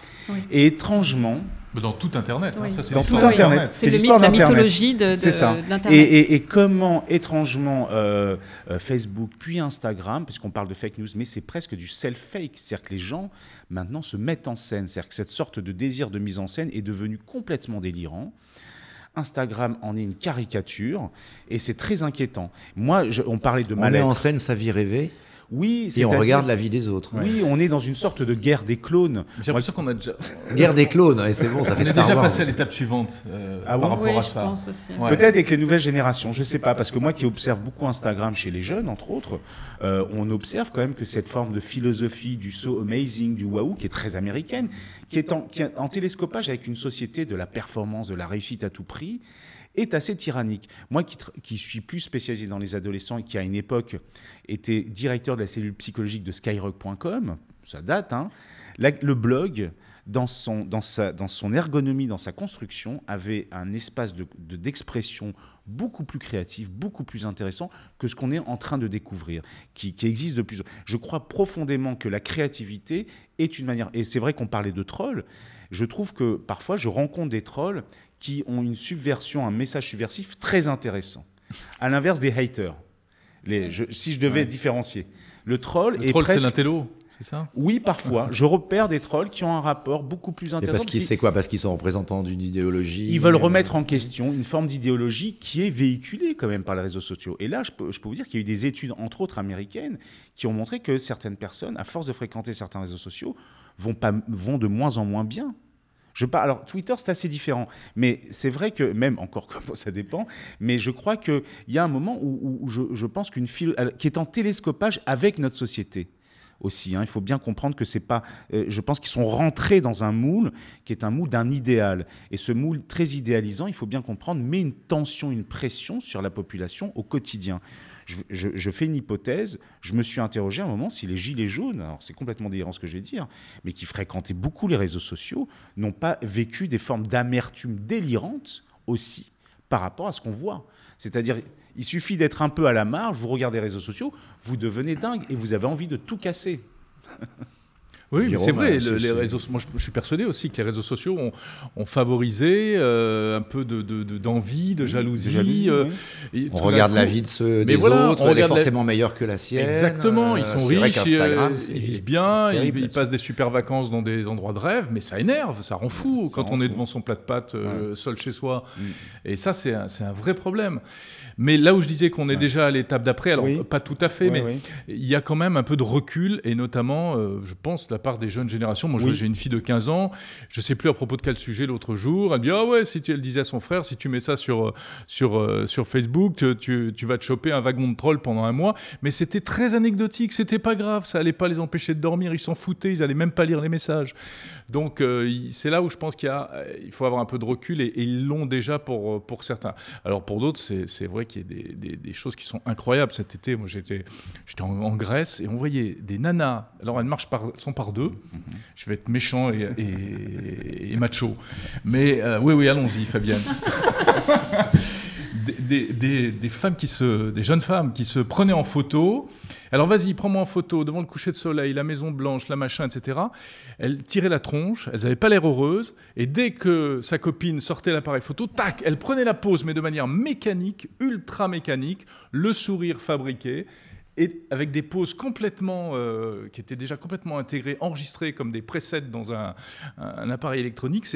Et étrangement, dans tout Internet. Hein, ça, dans tout Internet. C'est l'histoire la mythologie d'Internet. Et, et, comment, étrangement, euh, euh, Facebook, puis Instagram, puisqu'on parle de fake news, mais c'est presque du self-fake. C'est-à-dire que les gens, maintenant, se mettent en scène. C'est-à-dire que cette sorte de désir de mise en scène est devenu complètement délirant. Instagram en est une caricature et c'est très inquiétant. Moi, on parlait de mal On met en scène sa vie rêvée oui, et on regarde la vie des autres. Oui, on est dans une sorte de guerre des clones. J'ai l'impression qu'on a déjà. Guerre des clones, et c'est bon, ça fait On est déjà passé à l'étape suivante euh, ah par rapport à ça. Peut-être avec les nouvelles générations, je ne sais pas, parce que moi qui observe beaucoup Instagram chez les jeunes, entre autres, euh, on observe quand même que cette forme de philosophie du so amazing, du waouh, qui est très américaine, qui est en, qui est en télescopage avec une société de la performance, de la réussite à tout prix est assez tyrannique. Moi qui, suis plus spécialisé dans les adolescents et qui à une époque était directeur de la cellule psychologique de skyrock.com, ça date, hein, le blog, dans son, ergonomie, dans sa construction, avait un espace d'expression de, beaucoup plus créatif, beaucoup plus intéressant que ce qu'on est en train de découvrir, qui, qui existe de plus. Je crois profondément que la créativité est une manière, et c'est vrai qu'on parlait de trolls, je trouve que parfois je rencontre des trolls qui ont une subversion, un message subversif très intéressant. À l'inverse des haters. Les, si je devais différencier. Le troll le est troll, c'est l'intello, c'est ça? Oui, parfois. je repère des trolls qui ont un rapport beaucoup plus intéressant. parce qu'ils, c'est quoi? Parce qu'ils sont représentants d'une idéologie Ils veulent remettre en question une forme d'idéologie qui est véhiculée quand même par les réseaux sociaux. Et là, je peux, je peux vous dire qu'il y a eu des études, entre autres américaines, qui ont montré que certaines personnes, à force de fréquenter certains réseaux sociaux, vont, pas, vont de moins en moins bien. Je alors Twitter c'est assez différent, mais c'est vrai que même encore comme ça dépend, mais je crois qu'il y a un moment où, je, pense qu'une qui est en télescopage avec notre société aussi. Hein. Il faut bien comprendre que c'est pas. Euh, je pense qu'ils sont rentrés dans un moule qui est un moule d'un idéal. Et ce moule très idéalisant, il faut bien comprendre, met une tension, une pression sur la population au quotidien je, fais une hypothèse, je me suis interrogé à un moment si les gilets jaunes, alors c'est complètement délirant ce que je vais dire, mais qui fréquentaient beaucoup les réseaux sociaux, n'ont pas vécu des formes d'amertume délirante aussi par rapport à ce qu'on voit. C'est-à-dire, il suffit d'être un peu à la marge, vous regardez les réseaux sociaux, vous devenez dingue et vous avez envie de tout casser. *laughs* Oui, c'est vrai. les réseaux, moi, je, suis persuadé aussi que les réseaux sociaux ont, favorisé euh, un peu d'envie, de, de, jalousie. Euh, on regarde la vie de ceux des autres, elle est forcément meilleure que la sienne. Exactement, ils sont riches, euh, ils vivent bien, ils, passent des super vacances dans des endroits de rêve, mais ça énerve, ça rend fou quand on est devant son plat de pâtes seul chez soi. Mm. Et ça, c'est un, un, vrai problème. Mais là où je disais qu'on est déjà à l'étape d'après, alors pas tout à fait, mais il y a quand même un peu de recul, et notamment, je pense, la part des jeunes générations. Moi, Oui. j'ai une fille de 15 ans, je sais plus à propos de quel sujet l'autre jour. Elle dit Ah ouais, si tu, elle disait à son frère, si tu mets ça sur, euh, sur, euh, sur Facebook, tu- tu, vas te choper un wagon de troll pendant un mois. Mais c'était très anecdotique, c'était pas grave, ça allait pas les empêcher de dormir, ils s'en foutaient, ils allaient même pas lire les messages. Donc euh, c'est là où je pense qu'il il faut avoir un peu de recul et, et ils l'ont déjà pour, pour certains. Alors pour d'autres, c'est vrai qu'il y a des, des- des choses qui sont incroyables. Cet été, moi j'étais j'étais en, en Grèce et on voyait des nanas. Alors elles marchent par, sont par deux. Je vais être méchant et, macho. Mais euh, oui, oui, allons-y, Fabienne. des femmes qui se, des jeunes femmes qui se prenaient en photo. Alors vas-y, prends-moi en photo devant le coucher de soleil, la Maison Blanche, la machin, etc. Elles tiraient la tronche, elles n'avaient pas l'air heureuses, et dès que sa copine sortait l'appareil photo, tac, elle prenait la pose, mais de manière mécanique, ultra mécanique, le sourire fabriqué. Et avec des poses complètement, euh, qui étaient déjà complètement intégrées, enregistrées comme des presets dans un, appareil électronique,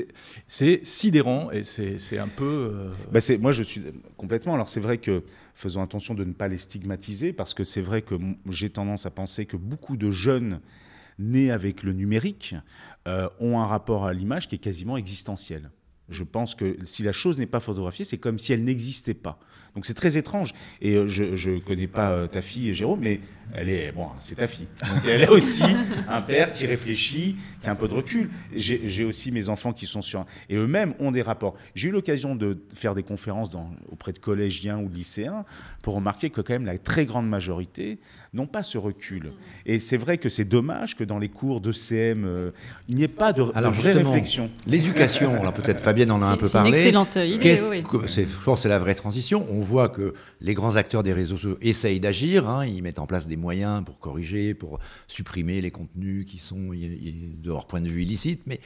c'est- sidérant et c'est un peu. euh, Bah, moi, je suis complètement. Alors, c'est vrai que faisons attention de ne pas les stigmatiser parce que c'est vrai que j'ai tendance à penser que beaucoup de jeunes nés avec le numérique euh, ont un rapport à l'image qui est quasiment existentiel. Je pense que si la chose n'est pas photographiée, c'est comme si elle n'existait pas. Donc c'est très étrange. Et euh, je ne connais pas euh, ta fille, Jérôme, mais elle est bon, c'est ta fille. Donc elle a aussi un père qui réfléchit, qui a un peu de recul. J'ai aussi mes enfants qui sont sur et eux-mêmes ont des rapports. J'ai eu l'occasion de faire des conférences dans, auprès de collégiens ou de lycéens pour remarquer que quand même la très grande majorité n'ont pas ce recul. Et c'est vrai que c'est dommage que dans les cours de CM, euh, il n'y ait pas de, de Alors vraie justement, réflexion. l'éducation, là peut-être *laughs* Fabienne en a un C'est- peu c'est une parlé. excellente idée, Qu'est-ce oui. que- c'est, je pense que c'est la vraie transition. On voit que les grands acteurs des réseaux sociaux essayent d'agir. hein. ils mettent en place des moyens pour corriger, pour supprimer les contenus qui sont de leur point de vue illicites. Mais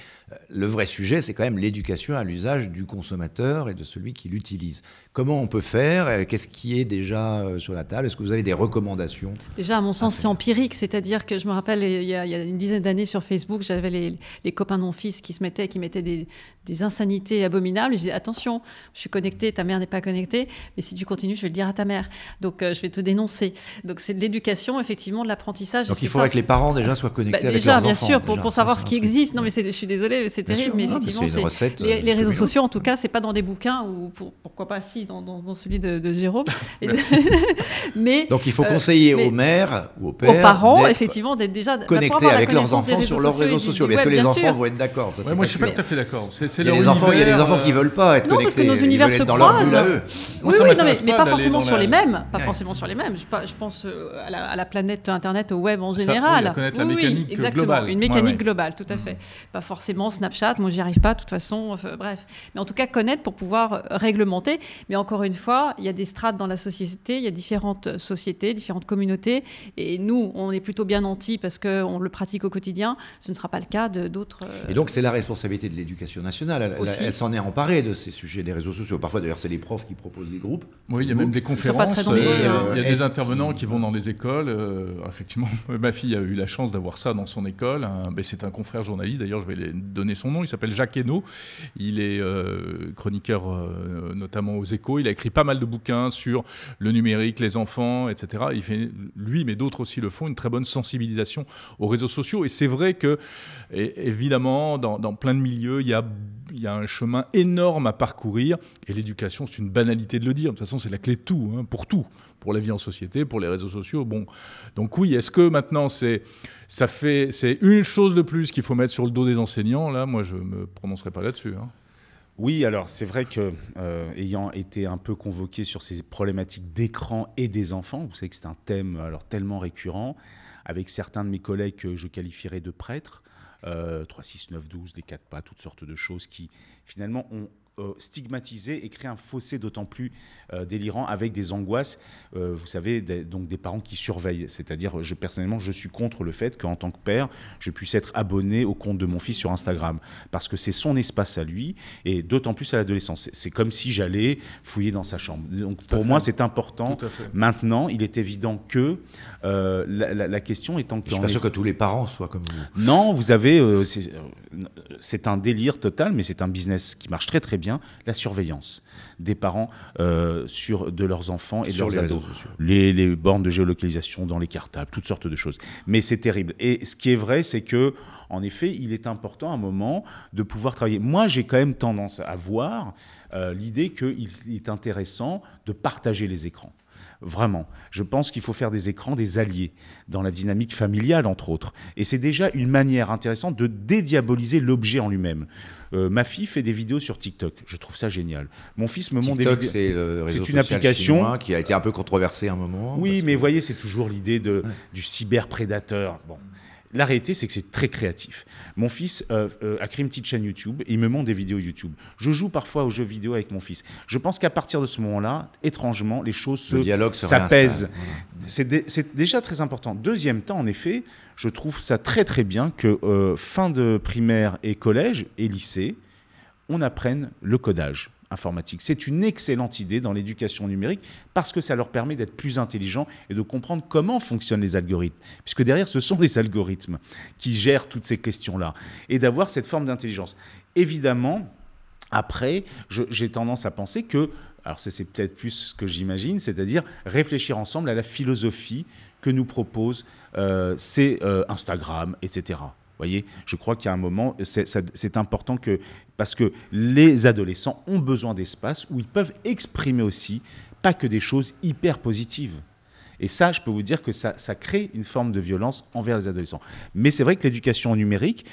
le vrai sujet, c'est quand même l'éducation à l'usage du consommateur et de celui qui l'utilise. Comment on peut faire Qu'est-ce qui est déjà euh, sur la table? Est-ce que vous avez des recommandations? Déjà, à mon sens, c'est c'est empirique. C'est-à-dire que je me rappelle, il y a, il y a une dizaine d'années sur Facebook, j'avais les, les copains de mon fils qui se mettaient, qui mettaient des, des insanités abominables. Et je disais, attention, je suis connecté, ta mère n'est pas connectée, mais si tu continues, je vais le dire à ta mère. Donc, euh, je vais te dénoncer. Donc, c'est de l'éducation, effectivement, de l'apprentissage. Donc il faudrait ça. que les parents déjà soient connectés Bah, avec déjà, leurs bien sûr, pour, savoir ce qui existe. Non, mais je suis désolée, c'est terrible. sûr, mais effectivement, c'est une recette, les, euh, les réseaux sociaux, en tout cas, c'est pas dans des bouquins ou pour- pourquoi pas si dans, dans- dans celui de, de Jérôme. *laughs* *laughs* Mais Donc il faut Euh, conseiller aux mères ou aux pères aux parents, d'être effectivement, d'être déjà connectés avec leurs enfants sur leurs réseaux sociaux. est-ce que les enfants vont être d'accord? Moi, je suis pas tout à fait d'accord. Il y a des enfants, il y a des enfants qui euh, veulent pas être Non, parce connectés. que nos univers se être dans leur bulle à croisent. oui, ça oui, non, mais, pas forcément sur les mêmes. Pas forcément sur les mêmes. Je, pense à la, à la planète Internet, au web en Ça, général. connaître la mécanique exactement. globale. Une mécanique ouais. globale, tout à fait. Pas forcément Snapchat. Moi, j'y arrive pas, de toute façon. enfin, bref. Mais en tout cas, connaître pour pouvoir euh, réglementer. Mais encore une fois, il y a des strates dans la société. Il y a différentes sociétés, différentes communautés. Et nous, on est plutôt bien nantis parce qu'on le pratique au quotidien. Ce ne sera pas le cas d'autres. euh, Et donc c'est la responsabilité de l'éducation nationale. Elle, elle- Aussi. elle s'en est emparée de ces sujets des réseaux sociaux. Parfois d'ailleurs c'est les profs qui proposent des groupes. Oui, il y a même des conférences. euh, hein. Il y a des intervenants qui vont dans les écoles. euh, effectivement, *laughs* ma fille a eu la chance d'avoir ça dans son école. Un- ben, c'est un confrère journaliste. D'ailleurs, je vais lui son nom. Il s'appelle Jacques Hainaut. Il est euh, chroniqueur euh, notamment aux Échos. Il a écrit pas mal de bouquins sur le numérique, les enfants, etc. Il fait, lui, mais d'autres aussi le font, une très bonne sensibilisation aux réseaux sociaux. Et c'est vrai que, évidemment, dans, dans plein de milieux, il y a, il y a un chemin énorme à parcourir. Et l'éducation, c'est une banalité de le dire. De toute façon, c'est la clé de tout, hein, pour tout, pour la vie en société, pour les réseaux sociaux. Bon, donc oui, est-ce que maintenant c'est ça fait c'est une chose de plus qu'il faut mettre sur le dos des enseignants? Là, moi, je me prononcerai pas là-dessus. hein. Oui, alors c'est vrai que euh, ayant été un peu convoqué sur ces problématiques d'écran et des enfants, vous savez que c'est un thème alors tellement récurrent, avec certains de mes collègues que je qualifierais de prêtres, 3, 6, 9, 12, les quatre pas, toutes sortes de choses qui finalement ont euh, stigmatisé et créé un fossé d'autant plus euh, délirant avec des angoisses, euh, vous savez, des, donc des parents qui surveillent. C'est-à-dire, je personnellement, je suis contre le fait qu'en tant que père, je puisse être abonné au compte de mon fils sur Instagram, parce que c'est son espace à lui, et d'autant plus à l'adolescence. C'est- comme si j'allais fouiller dans sa chambre. Donc pour moi, c'est important. Tout à fait. Maintenant, il est évident que euh, la, la- la question étant Je que suis pas sûr que tous les parents soient comme vous. non, vous avez, euh, c'est euh, c'est un délire total, mais c'est un business qui marche très très bien. La surveillance des parents euh, sur, de leurs enfants et de leurs les ados. Les, les bornes de géolocalisation dans les cartables, toutes sortes de choses. Mais c'est terrible. Et ce qui est vrai, c'est que, en effet, il est important à un moment de pouvoir travailler. Moi, j'ai quand même tendance à voir euh, l'idée qu'il est intéressant de partager les écrans. Vraiment. Je pense qu'il faut faire des écrans des alliés dans la dynamique familiale, entre autres. Et c'est déjà une manière intéressante de dédiaboliser l'objet en lui-même. Euh, ma fille fait des vidéos sur TikTok. Je trouve ça génial. Mon fils me montre des vidéos. c'est une application. qui a été un peu controversé à un moment. Oui, mais que- vous voyez, c'est toujours l'idée du cyberprédateur. Bon. La réalité, c'est que c'est très créatif. Mon fils euh, euh, a créé une petite chaîne YouTube et il me montre des vidéos YouTube. Je joue parfois aux jeux vidéo avec mon fils. Je pense qu'à partir de ce moment-là, étrangement, les choses se le s'apaisent. dé- C'est déjà très important. Deuxième temps, en effet, je trouve ça très très bien que euh, fin de primaire et collège et lycée, on apprenne le codage C'est une excellente idée dans l'éducation numérique parce que ça leur permet d'être plus intelligents et de comprendre comment fonctionnent les algorithmes. Puisque derrière, ce sont *laughs* les algorithmes qui gèrent toutes ces questions-là. Et d'avoir cette forme d'intelligence. Évidemment, après, j'ai tendance à penser que, alors c'est peut-être plus ce que j'imagine, c'est-à-dire réfléchir ensemble à la philosophie que nous propose euh, c'est euh, Instagram, etc. Voyez, je crois qu'il a un moment, c'est important que, parce que les adolescents ont besoin d'espace où ils peuvent exprimer aussi, pas que des choses hyper positives. Et ça, je peux vous dire que ça, crée une forme de violence envers les adolescents. Mais c'est vrai que l'éducation numérique,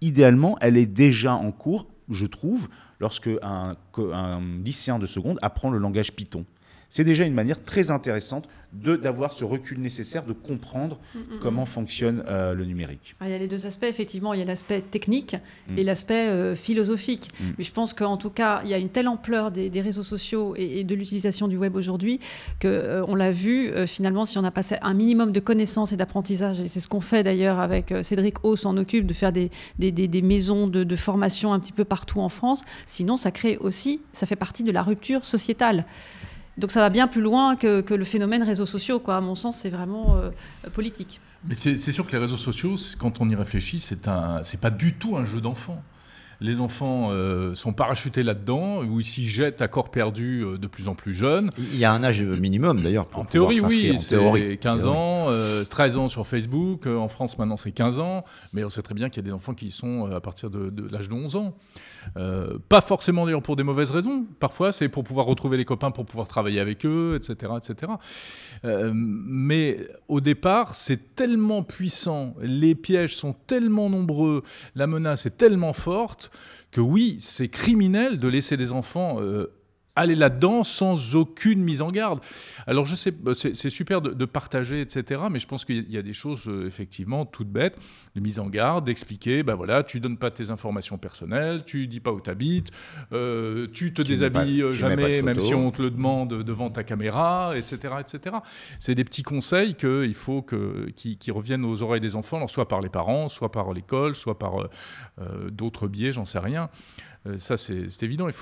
idéalement, elle est déjà en cours, je trouve, lorsque un, un lycéen de seconde apprend le langage Python. C'est déjà une manière très intéressante de- d'avoir ce recul nécessaire de comprendre comment fonctionne euh, le numérique. Ah, Il y a les deux aspects, effectivement. Il y a l'aspect technique Mm. et l'aspect euh, philosophique. Mm. Mais je pense qu'en tout cas, il y a une telle ampleur des, des réseaux sociaux et, et de l'utilisation du web aujourd'hui que euh, on l'a vu, finalement, si on a passé un minimum de connaissances et d'apprentissage, et c'est ce qu'on fait d'ailleurs avec Cédric O s'en occupe de faire des, des, des- des maisons de, de formation un petit peu partout en France. Sinon, ça crée aussi, ça fait partie de la rupture sociétale. Donc ça va bien plus loin que, le phénomène réseaux sociaux. Quoi. À mon sens, c'est vraiment euh, politique. Mais c'est sûr que les réseaux sociaux, quand on y réfléchit, c'est pas du tout un jeu d'enfant. Les enfants euh, sont parachutés là-dedans, ou ils s'y jettent à corps perdu euh, de plus en plus jeunes. Il y a un âge minimum d'ailleurs pour En pouvoir théorie, oui, En théorie. c'est 15 Théorie. ans, euh, 13 ans sur Facebook. euh, en France, maintenant, c'est 15 ans. Mais on sait très bien qu'il y a des enfants qui y sont euh, à partir de, de l'âge de 11 ans. Euh, pas forcément d'ailleurs pour des mauvaises raisons. Parfois, c'est pour pouvoir retrouver les copains, pour pouvoir travailler avec eux, etc. etc. Euh, mais au départ, c'est tellement puissant, les pièges sont tellement nombreux, la menace est tellement forte que oui, c'est criminel de laisser des enfants euh, aller là-dedans sans aucune mise en garde. Alors je sais, bah, c'est super de, de partager, etc. Mais je pense qu'il y a des choses euh, effectivement toutes bêtes, de mise en garde, d'expliquer, ben voilà, tu donnes pas tes informations personnelles, tu dis pas où t'habites, euh, tu te Tu déshabilles euh, tu pas jamais, même si on te le demande devant ta caméra, etc., etc. C'est des petits conseils qu'il faut que qui, qui reviennent aux oreilles des enfants, alors soit par les parents, soit par l'école, soit par euh, d'autres biais, j'en sais rien. Euh, ça, c'est c'est évident. Il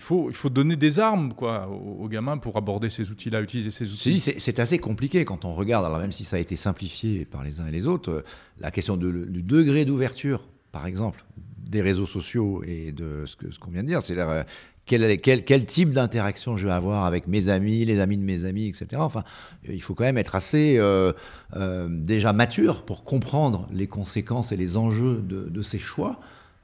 faut, donner des armes aux, gamins pour aborder ces outils-là, utiliser ces Je outils. dis, C'est c'est assez compliqué quand on regarde, alors même si ça a été simplifié par les uns et les autres, euh, la question du degré d'ouverture, par exemple, des réseaux sociaux et de ce qu'on vient de dire, c'est-à-dire euh, quel, quel, type d'interaction je vais avoir avec mes amis, les amis de mes amis, etc. Enfin, il faut quand même être assez déjà mature pour comprendre les conséquences et les enjeux de ces choix.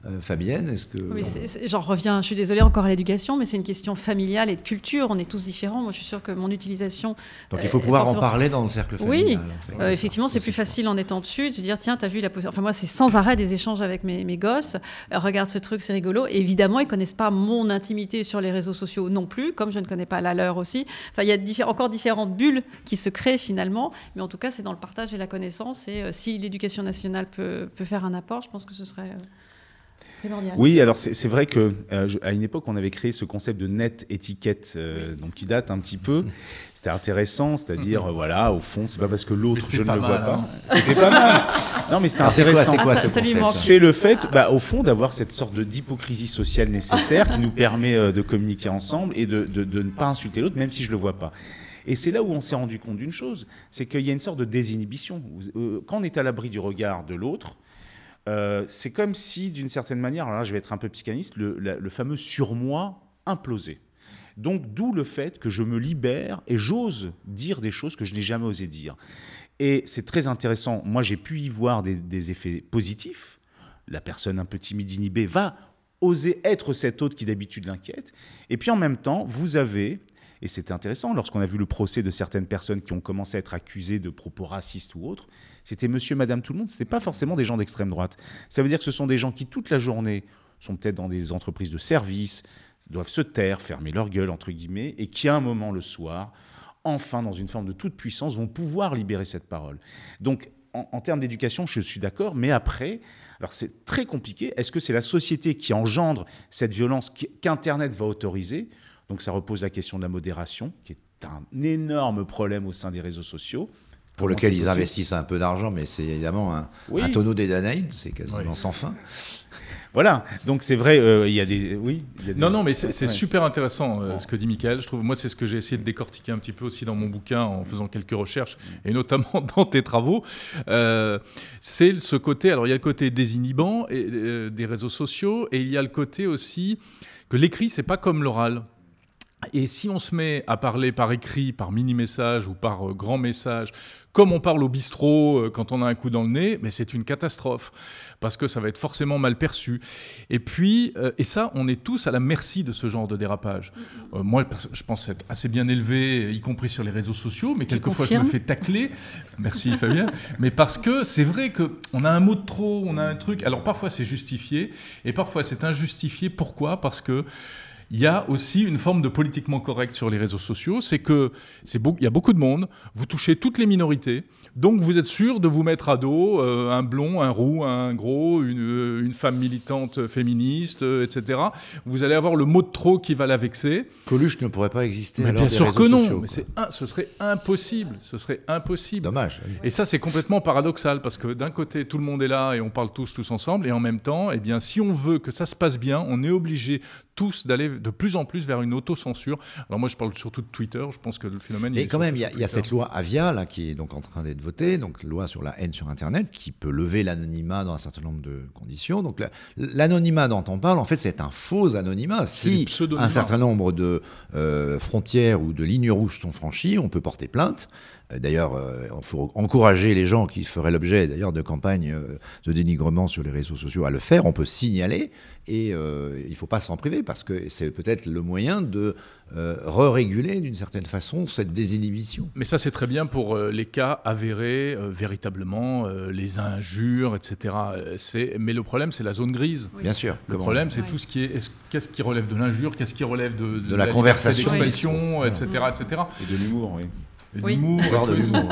Euh, Fabienne, est-ce que... Oui, j'en reviens, je suis désolée encore à l'éducation, mais c'est une question familiale et de culture. On est tous différents. Moi, je suis sûre que mon utilisation. Donc il faut euh, pouvoir en parler dans le cercle familial. Oui, en fait. Euh, effectivement, c'est plus facile en étant dessus de se dire tiens, t'as vu la position. Enfin, moi, c'est sans arrêt des échanges avec mes, mes gosses. Regarde ce truc, c'est rigolo. Et évidemment, ils connaissent pas mon intimité sur les réseaux sociaux non plus, comme je ne connais pas la leur aussi. Enfin, il y a diffé- encore différentes bulles qui se créent finalement. Mais en tout cas, c'est dans le partage et la connaissance. Et si l'éducation nationale peut, peut faire un apport, je pense que ce serait primordial. Oui, alors c'est vrai que euh, je- à une époque, on avait créé ce concept de net étiquette, euh, donc qui date un petit peu. *laughs* C'était intéressant, c'est-à-dire, euh, voilà, au fond, c'est pas parce que l'autre, je ne le vois pas. hein. C'était pas mal. Non, mais c'était c'est quoi, intéressant. c'est quoi Ah, ça- ce concept. C'est le fait, bah, au fond, d'avoir cette sorte de d'hypocrisie sociale nécessaire qui nous permet euh, de communiquer ensemble et de, de- de ne pas insulter l'autre, même si je le vois pas. Et c'est là où on s'est rendu compte d'une chose, c'est qu'il y a une sorte de désinhibition. Quand on est à l'abri du regard de l'autre, Euh, c'est comme si, d'une certaine manière, alors là je vais être un peu psychanalyste, le, fameux surmoi implosait. Donc d'où le fait que je me libère et j'ose dire des choses que je n'ai jamais osé dire. Et c'est très intéressant. Moi, j'ai pu y voir des, effets positifs. La personne un peu timide, inhibée, va oser être cet autre qui d'habitude l'inquiète. Et puis en même temps, vous avez, et c'était intéressant, lorsqu'on a vu le procès de certaines personnes qui ont commencé à être accusées de propos racistes ou autres, c'était monsieur, madame, tout le monde, ce n'était pas forcément des gens d'extrême droite. Ça veut dire que ce sont des gens qui, toute la journée, sont peut-être dans des entreprises de services, doivent se taire, fermer leur gueule, entre guillemets, et qui, à un moment le soir, enfin, dans une forme de toute puissance, vont pouvoir libérer cette parole. Donc, en, termes d'éducation, je suis d'accord, mais après, alors c'est très compliqué. Est-ce que c'est la société qui engendre cette violence qu'Internet va autoriser? Donc, ça repose la question de la modération, qui est un énorme problème au sein des réseaux sociaux. Pour lequel ils investissent un peu d'argent, mais c'est évidemment un, un tonneau des Danaïdes, c'est quasiment sans fin. *laughs* Voilà, donc c'est vrai, euh, il y a des. Oui. Non, non, mais c'est super intéressant euh, ce que dit Michael. Je trouve, moi, c'est ce que j'ai essayé de décortiquer un petit peu aussi dans mon bouquin en faisant quelques recherches, et notamment *laughs* dans tes travaux. Euh, c'est ce côté. Alors, il y a le côté désinhibant et, des réseaux sociaux, et il y a le côté aussi que l'écrit, c'est pas comme l'oral. Et si on se met à parler par écrit, par mini-message ou par euh, grand message, comme on parle au bistrot euh, quand on a un coup dans le nez, mais c'est une catastrophe parce que ça va être forcément mal perçu. Et puis, euh, et ça, on est tous à la merci de ce genre de dérapage. moi, je pense être assez bien élevé, y compris sur les réseaux sociaux, mais quelquefois je me fais tacler. Merci Fabien. mais parce que c'est vrai que on a un mot de trop, on a un truc. Alors parfois c'est justifié et parfois c'est injustifié. Pourquoi? Parce que il y a aussi une forme de politiquement correct sur les réseaux sociaux, c'est que c'est il y a beaucoup de monde, vous touchez toutes les minorités, donc vous êtes sûr de vous mettre à dos euh, un blond, un roux, un gros, une, euh, une femme militante féministe, euh, etc. Vous allez avoir le mot de trop qui va la vexer. Coluche ne pourrait pas exister. Mais bien sûr que non, mais c'est ce serait impossible, ce serait impossible. Dommage. Et ça c'est complètement paradoxal parce que d'un côté tout le monde est là et on parle tous tous ensemble et en même temps, eh bien si on veut que ça se passe bien, on est obligé tous d'aller de plus en plus vers une autocensure. Alors moi je parle surtout de Twitter, je pense que le phénomène. Mais quand même, il y, y, a cette loi Avia là qui est donc en train d'être voter, donc loi sur la haine sur Internet, qui peut lever l'anonymat dans un certain nombre de conditions. Donc l'anonymat dont on parle, en fait, c'est un faux anonymat. Si un certain nombre de euh, frontières ou de lignes rouges sont franchies, on peut porter plainte. Euh, d'ailleurs, euh, il faut encourager les gens qui feraient l'objet d'ailleurs de campagnes de dénigrement sur les réseaux sociaux à le faire. On peut signaler et il ne faut pas s'en priver parce que c'est peut-être le moyen de re-réguler d'une certaine façon cette désinhibition. Mais ça, c'est très bien pour les cas avérés, véritablement, les injures, etc. Mais le problème, c'est la zone grise. Bien sûr. Le problème, c'est tout ce qui est. qu'est-ce qui relève de l'injure Qu'est-ce qui relève de, de, la, conversation, d'expression, etc., etc. Et de l'humour, oui. Et de l'humour. *laughs* de l'humour.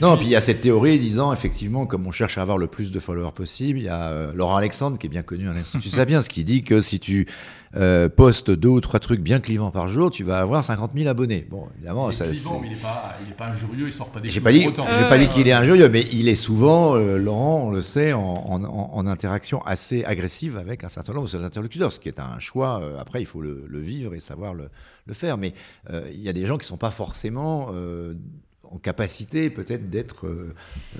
non, puis il y a cette théorie disant, effectivement, comme on cherche à avoir le plus de followers possible, il y a euh, Laurent Alexandre, qui est bien connu à l'Institut *laughs* Sapiens, qui dit que si tu euh, postes deux ou trois trucs bien clivants par jour, tu vas avoir 50 000 abonnés. Bon, évidemment, ça. Clivant, mais il n'est pas, pas, injurieux, il sort pas des J'ai pas dit, j'ai pas dit qu'il est injurieux, mais il est souvent, euh, Laurent, on le sait, en, en, en, interaction assez agressive avec un certain nombre de ses interlocuteurs, ce qui est un choix. après, il faut le, le, vivre et savoir le, le faire. Mais il y a des gens qui sont pas forcément en capacité peut-être d'être, euh,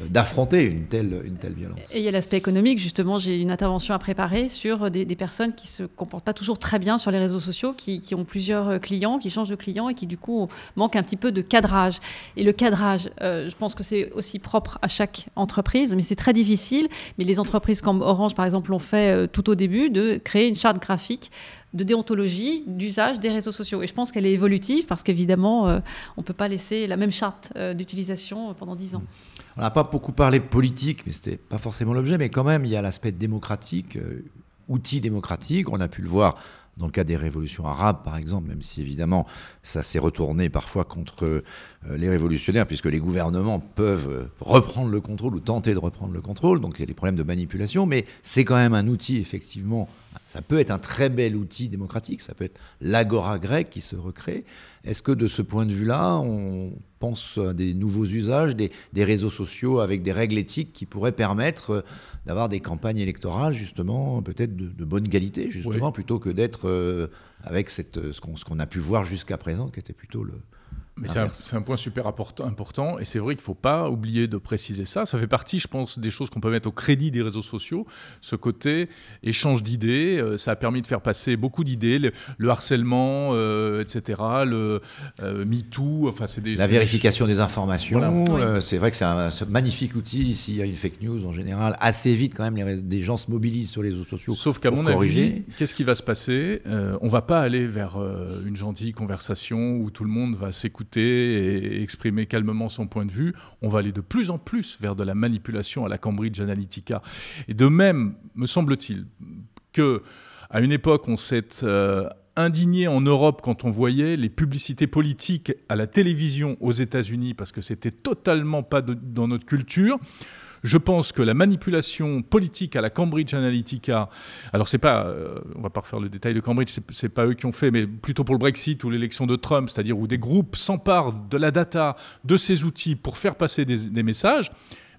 d'affronter une telle, violence. Et il y a l'aspect économique, justement, j'ai une intervention à préparer sur des, personnes qui se comportent pas toujours très bien sur les réseaux sociaux, qui, ont plusieurs clients, qui changent de clients et qui du coup manquent un petit peu de cadrage. Et le cadrage, euh, je pense que c'est aussi propre à chaque entreprise, mais c'est très difficile. Mais les entreprises comme Orange, par exemple, l'ont fait euh, tout au début, de créer une charte graphique de déontologie d'usage des réseaux sociaux. Et je pense qu'elle est évolutive parce qu'évidemment, euh, on ne peut pas laisser la même charte euh, d'utilisation pendant dix ans. On n'a pas beaucoup parlé politique, mais ce n'était pas forcément l'objet, mais quand même, il y a l'aspect démocratique, euh, outil démocratique. On a pu le voir dans le cas des révolutions arabes, par exemple, même si évidemment ça s'est retourné parfois contre les révolutionnaires, puisque les gouvernements peuvent reprendre le contrôle ou tenter de reprendre le contrôle, donc il y a des problèmes de manipulation, mais c'est quand même un outil effectivement ça peut être un très bel outil démocratique, ça peut être l'agora grecque qui se recrée. Est-ce que de ce point de vue-là, on pense à des nouveaux usages, des, réseaux sociaux avec des règles éthiques qui pourraient permettre euh, d'avoir des campagnes électorales, justement, peut-être de, bonne qualité, justement, plutôt que d'être euh, avec cette, ce qu'on a pu voir jusqu'à présent, qui était plutôt le, Mais c'est un, point super important, important et c'est vrai qu'il ne faut pas oublier de préciser ça. Ça fait partie, je pense, des choses qu'on peut mettre au crédit des réseaux sociaux. Ce côté échange d'idées, euh, ça a permis de faire passer beaucoup d'idées, le, harcèlement, euh, etc., le euh, MeToo, enfin c'est des... La vérification des informations, c'est vrai que c'est un, magnifique outil s'il y a une fake news en général. Assez vite quand même, les, des gens se mobilisent sur les réseaux sociaux. Sauf qu'à mon avis, qu'est-ce qui va se passer? On va pas aller vers une gentille conversation où tout le monde va s'écouter et exprimer calmement son point de vue, on va aller de plus en plus vers de la manipulation à la Cambridge Analytica. Et de même, me semble-t-il, que à une époque, on s'est euh, indigné en Europe quand on voyait les publicités politiques à la télévision aux États-Unis, parce que c'était totalement pas dans notre culture. Je pense que la manipulation politique à la Cambridge Analytica, alors c'est pas, euh, on va pas refaire le détail de Cambridge, c'est pas eux qui ont fait, mais plutôt pour le Brexit ou l'élection de Trump, c'est-à-dire où des groupes s'emparent de la data, de ces outils pour faire passer des, messages.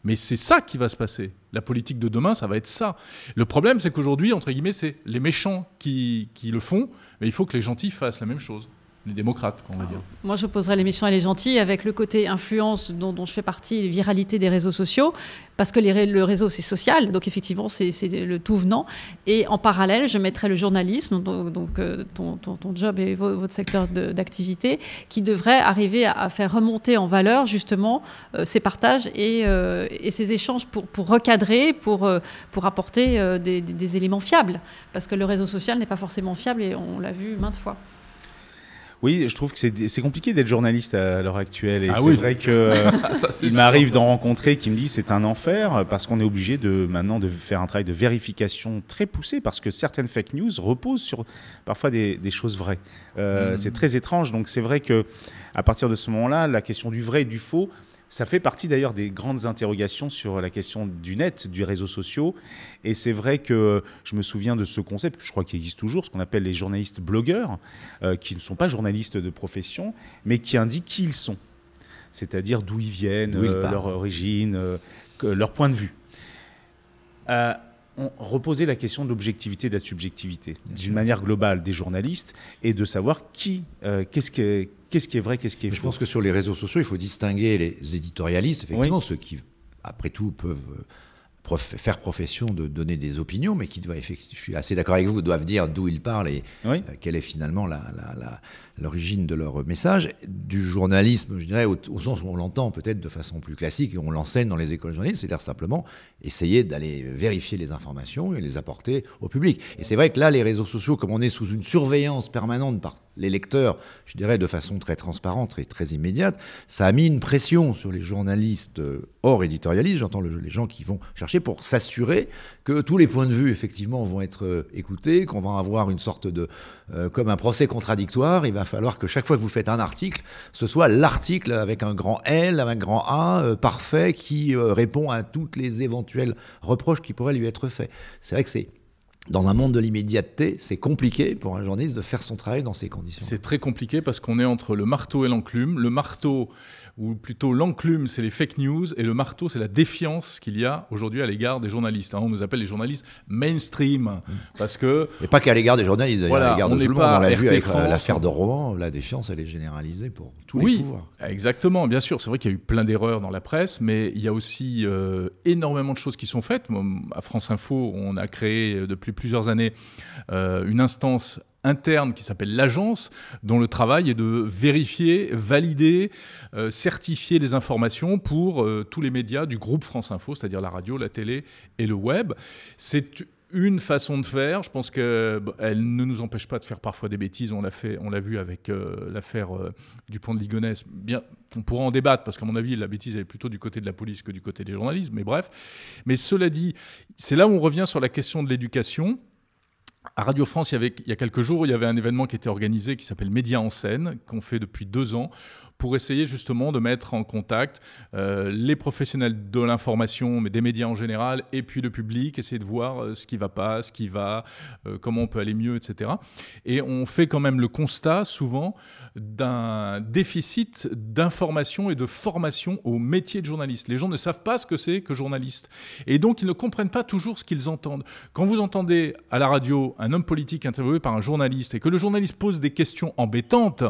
Mais c'est ça qui va se passer. La politique de demain, ça va être ça. Le problème, c'est qu'aujourd'hui, entre guillemets, c'est les méchants qui, qui le font, mais il faut que les gentils fassent la même chose les démocrates, on va dire. Moi, je poserais les méchants et les gentils avec le côté influence dont, je fais partie, viralité des réseaux sociaux, parce que le réseau, c'est social, donc effectivement, c'est le tout venant. Et en parallèle, je mettrais le journalisme, donc, euh, ton, job et votre secteur d'activité, qui devrait arriver à, faire remonter en valeur, justement, euh, ces partages euh, et, ces échanges pour, recadrer, pour, apporter des éléments fiables. Parce que le réseau social n'est pas forcément fiable, et on l'a vu maintes fois. Oui, je trouve que c'est compliqué d'être journaliste à l'heure actuelle. Et ah c'est vrai que euh, *laughs* il m'arrive d'en rencontrer qui me disent c'est un enfer parce qu'on est obligé de maintenant de faire un travail de vérification très poussé parce que certaines fake news reposent sur parfois des, choses vraies. Euh, mmh. C'est très étrange. Donc c'est vrai que à partir de ce moment-là, la question du vrai et du faux ça fait partie d'ailleurs des grandes interrogations sur la question du net, du réseau social. Et c'est vrai que je me souviens de ce concept, je crois qu'il existe toujours, ce qu'on appelle les journalistes blogueurs, euh, qui ne sont pas journalistes de profession, mais qui indiquent qui ils sont. C'est-à-dire d'où ils viennent, euh, leur origine, euh, leur point de vue. On reposait la question de l'objectivité et de la subjectivité, d'une manière globale des journalistes, et de savoir qui, qu'est-ce que qu'est-ce qui est vrai, qu'est-ce qui est faux. Je pense que sur les réseaux sociaux, il faut distinguer les éditorialistes, effectivement, ceux qui, après tout, peuvent euh, faire profession de donner des opinions, mais qui doivent, je suis assez d'accord avec vous, doivent dire d'où ils parlent et euh, quelle est finalement la, l'origine de leur message, du journalisme, je dirais, au, sens où on l'entend peut-être de façon plus classique et on l'enseigne dans les écoles journalistes, c'est-à-dire simplement essayer d'aller vérifier les informations et les apporter au public. Et c'est vrai que là, les réseaux sociaux, comme on est sous une surveillance permanente par les lecteurs, je dirais de façon très transparente et très immédiate, ça a mis une pression sur les journalistes euh, hors éditorialistes, j'entends les gens qui vont chercher pour s'assurer que tous les points de vue, effectivement, vont être euh, écoutés, qu'on va avoir une sorte de, euh, comme un procès contradictoire, il va falloir que chaque fois que vous faites un article, ce soit l'article avec un grand L, avec un grand A, parfait, qui répond à toutes les éventuels reproches qui pourraient lui être faits. C'est vrai que c'est dans un monde de l'immédiateté, c'est compliqué pour un journaliste de faire son travail dans ces conditions. C'est très compliqué parce qu'on est entre le marteau et l'enclume. Le marteau, ou plutôt l'enclume, c'est les fake news, et le marteau, c'est la défiance qu'il y a aujourd'hui à l'égard des journalistes. Hein. On nous appelle les journalistes mainstream, mmh. parce que... Et pas qu'à l'égard des journalistes, d'ailleurs, à l'égard de tout le monde. On l'a vu avec euh, l'affaire de Rouen, la défiance, elle est généralisée pour tous les pouvoirs. Oui, exactement, bien sûr. C'est vrai qu'il y a eu plein d'erreurs dans la presse, mais il y a aussi euh, énormément de choses qui sont faites. À France Info, on a créé euh, depuis plusieurs années une instance interne qui s'appelle l'agence, dont le travail est de vérifier, valider, euh, certifier les informations pour euh, tous les médias du groupe France Info, c'est-à-dire la radio, la télé et le web. C'est une façon de faire. Je pense qu'elle ne nous empêche pas de faire parfois des bêtises. On l'a fait, on l'a vu avec euh, l'affaire du pont de Ligonnès. Bien, on pourra en débattre parce qu'à mon avis, la bêtise est plutôt du côté de la police que du côté des journalistes. Mais bref. Mais cela dit, c'est là où on revient sur la question de l'éducation à Radio France, il y, avait, il y a quelques jours, il y avait un événement qui était organisé qui s'appelle Média en scène, qu'on fait depuis deux ans, pour essayer justement de mettre en contact euh, les professionnels de l'information, mais des médias en général, et puis le public, essayer de voir euh, ce qui va pas, ce qui va, euh, comment on peut aller mieux, etc. Et on fait quand même le constat souvent d'un déficit d'information et de formation au métier de journaliste. Les gens ne savent pas ce que c'est que journaliste. Et donc ils ne comprennent pas toujours ce qu'ils entendent. Quand vous entendez à la radio un homme politique interviewé par un journaliste et que le journaliste pose des questions embêtantes,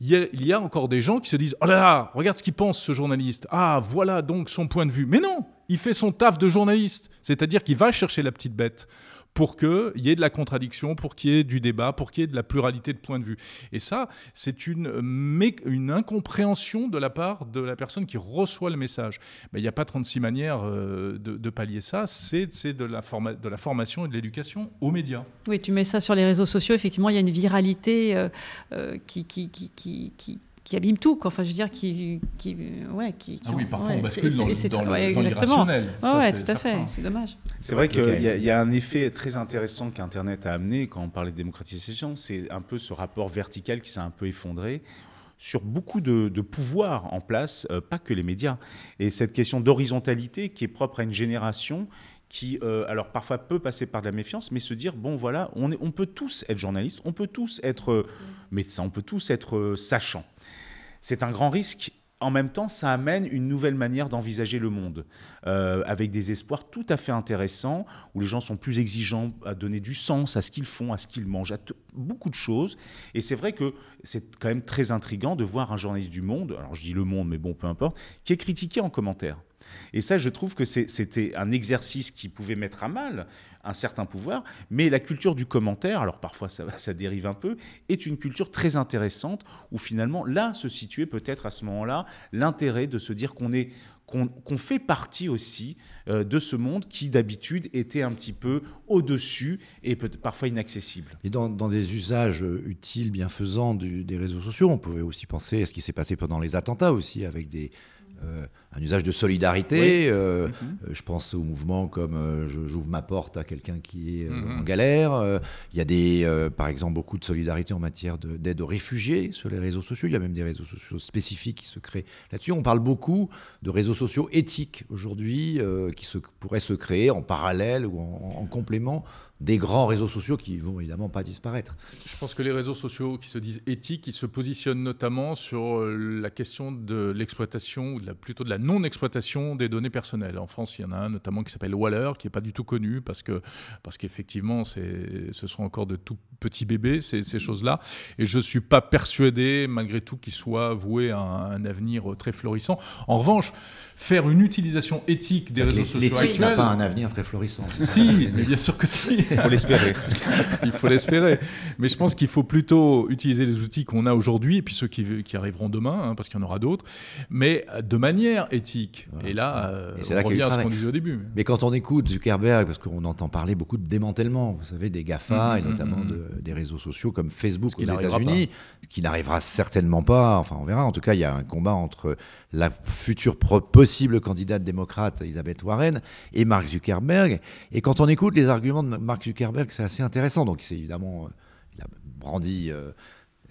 il y, a, il y a encore des gens qui se disent Oh là là, regarde ce qu'il pense ce journaliste. Ah, voilà donc son point de vue. Mais non, il fait son taf de journaliste. C'est-à-dire qu'il va chercher la petite bête pour qu'il y ait de la contradiction, pour qu'il y ait du débat, pour qu'il y ait de la pluralité de points de vue. Et ça, c'est une, une incompréhension de la part de la personne qui reçoit le message. Mais il n'y a pas 36 manières euh, de, pallier ça, c'est de, la de la formation et de l'éducation aux médias. Oui, tu mets ça sur les réseaux sociaux, effectivement, il y a une viralité euh, euh, qui, qui, qui, qui qui abîme tout, quoi. Enfin, je veux dire, qui, qui ouais, qui, ah oui, parfois on bascule dans, dans, dans l'irrationnel. Oui, tout à fait. C'est dommage. C'est vrai qu'il y, y, a un effet très intéressant qu'Internet a amené quand on parlait de démocratisation. C'est un peu ce rapport vertical qui s'est un peu effondré sur beaucoup de, de pouvoirs en place, euh, pas que les médias. Et cette question d'horizontalité qui est propre à une génération qui, euh, alors parfois peut passer par de la méfiance, mais se dire, bon voilà, on, est, on peut tous être journaliste, on peut tous être euh, médecin, on peut tous être euh, sachant. C'est un grand risque. En même temps, ça amène une nouvelle manière d'envisager le monde, avec des espoirs tout à fait intéressants, où les gens sont plus exigeants à donner du sens à ce qu'ils font, à ce qu'ils mangent, à beaucoup de choses. Et c'est vrai que c'est quand même très intrigant de voir un journaliste du monde, alors je dis le monde, mais bon, peu importe, qui est critiqué en commentaire. Et ça, je trouve que c'était un exercice qui pouvait mettre à mal un certain pouvoir, mais la culture du commentaire, alors parfois ça, dérive un peu, est une culture très intéressante où finalement là se situait peut-être à ce moment-là l'intérêt de se dire qu'on est qu'on fait partie aussi euh, de ce monde qui d'habitude était un petit peu au-dessus et parfois inaccessible. Et dans, des usages utiles, bienfaisants des réseaux sociaux, on pouvait aussi penser à ce qui s'est passé pendant les attentats aussi, avec des, euh, un usage de solidarité. Euh, mhm. euh, je pense aux mouvements comme j'ouvre ma porte à quelqu'un qui est mhm. en galère. Il y a des, par exemple, beaucoup de solidarité en matière d'aide aux réfugiés sur les réseaux sociaux. Il y a même des réseaux sociaux spécifiques qui se créent là-dessus. On parle beaucoup de réseaux sociaux éthiques aujourd'hui qui se, pourraient se créer en parallèle ou en complément des grands réseaux sociaux qui vont évidemment pas disparaître. Je pense que les réseaux sociaux qui se disent éthiques, ils se positionnent notamment sur euh, la question de l'exploitation, ou de la, plutôt de la non-exploitation des données personnelles. En France, il y en a un notamment qui s'appelle Waller, qui n'est pas du tout connu parce que parce qu'effectivement, ce sont encore de tout petits bébés, ces, ces choses-là. Et je ne suis pas persuadé, malgré tout, qu'ils soient voués à un, avenir très florissant. En revanche, faire une utilisation éthique des réseaux sociaux L'éthique n'a pas un avenir très florissant. Si, mais bien sûr que si. *laughs* Il faut l'espérer. *laughs* il faut l'espérer. Mais je pense qu'il faut plutôt utiliser les outils qu'on a aujourd'hui, et puis ceux qui, arriveront demain, hein, parce qu'il y en aura d'autres, mais de manière éthique. Et là, euh, on revient à ce qu'on disait au début. Mais quand on écoute Zuckerberg, parce qu'on entend parler beaucoup de démantèlement, vous savez, des GAFA, et mmh, mmh, notamment mmh, des réseaux sociaux comme Facebook aux États-Unis, qui n'arrivera certainement pas, enfin on verra, en tout cas il y a un combat entre la future possible candidate démocrate Elisabeth Warren et Mark Zuckerberg. Et quand on écoute les arguments de Mark Zuckerberg, c'est assez intéressant. Donc c'est évidemment, euh, il a brandi euh,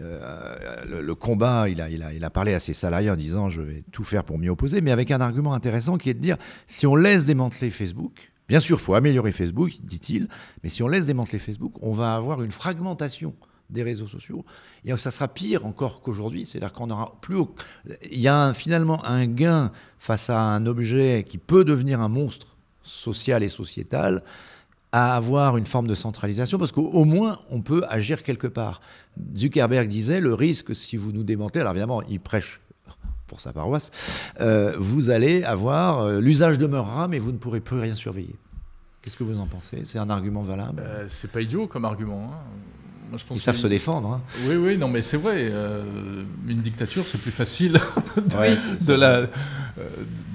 euh, le, combat, il a, parlé à ses salariés en disant je vais tout faire pour m'y opposer, mais avec un argument intéressant qui est de dire si on laisse démanteler Facebook, bien sûr, il faut améliorer Facebook, dit-il, mais si on laisse démanteler Facebook, on va avoir une fragmentation des réseaux sociaux. Et ça sera pire encore qu'aujourd'hui, c'est-à-dire qu'on aura plus. Il y a finalement un gain face à un objet qui peut devenir un monstre social et sociétal à avoir une forme de centralisation, parce qu'au moins on peut agir quelque part. Zuckerberg disait le risque, si vous nous démantelez, alors évidemment il prêche pour sa paroisse, euh, vous allez avoir euh, l'usage demeurera, mais vous ne pourrez plus rien surveiller. Qu'est-ce que vous en pensez? C'est un argument valable? Euh, C'est pas idiot comme argument. Hein. Ils savent se défendre. Hein. Oui, oui, non, mais c'est vrai. Euh, une dictature, c'est plus facile *laughs* de, la, euh,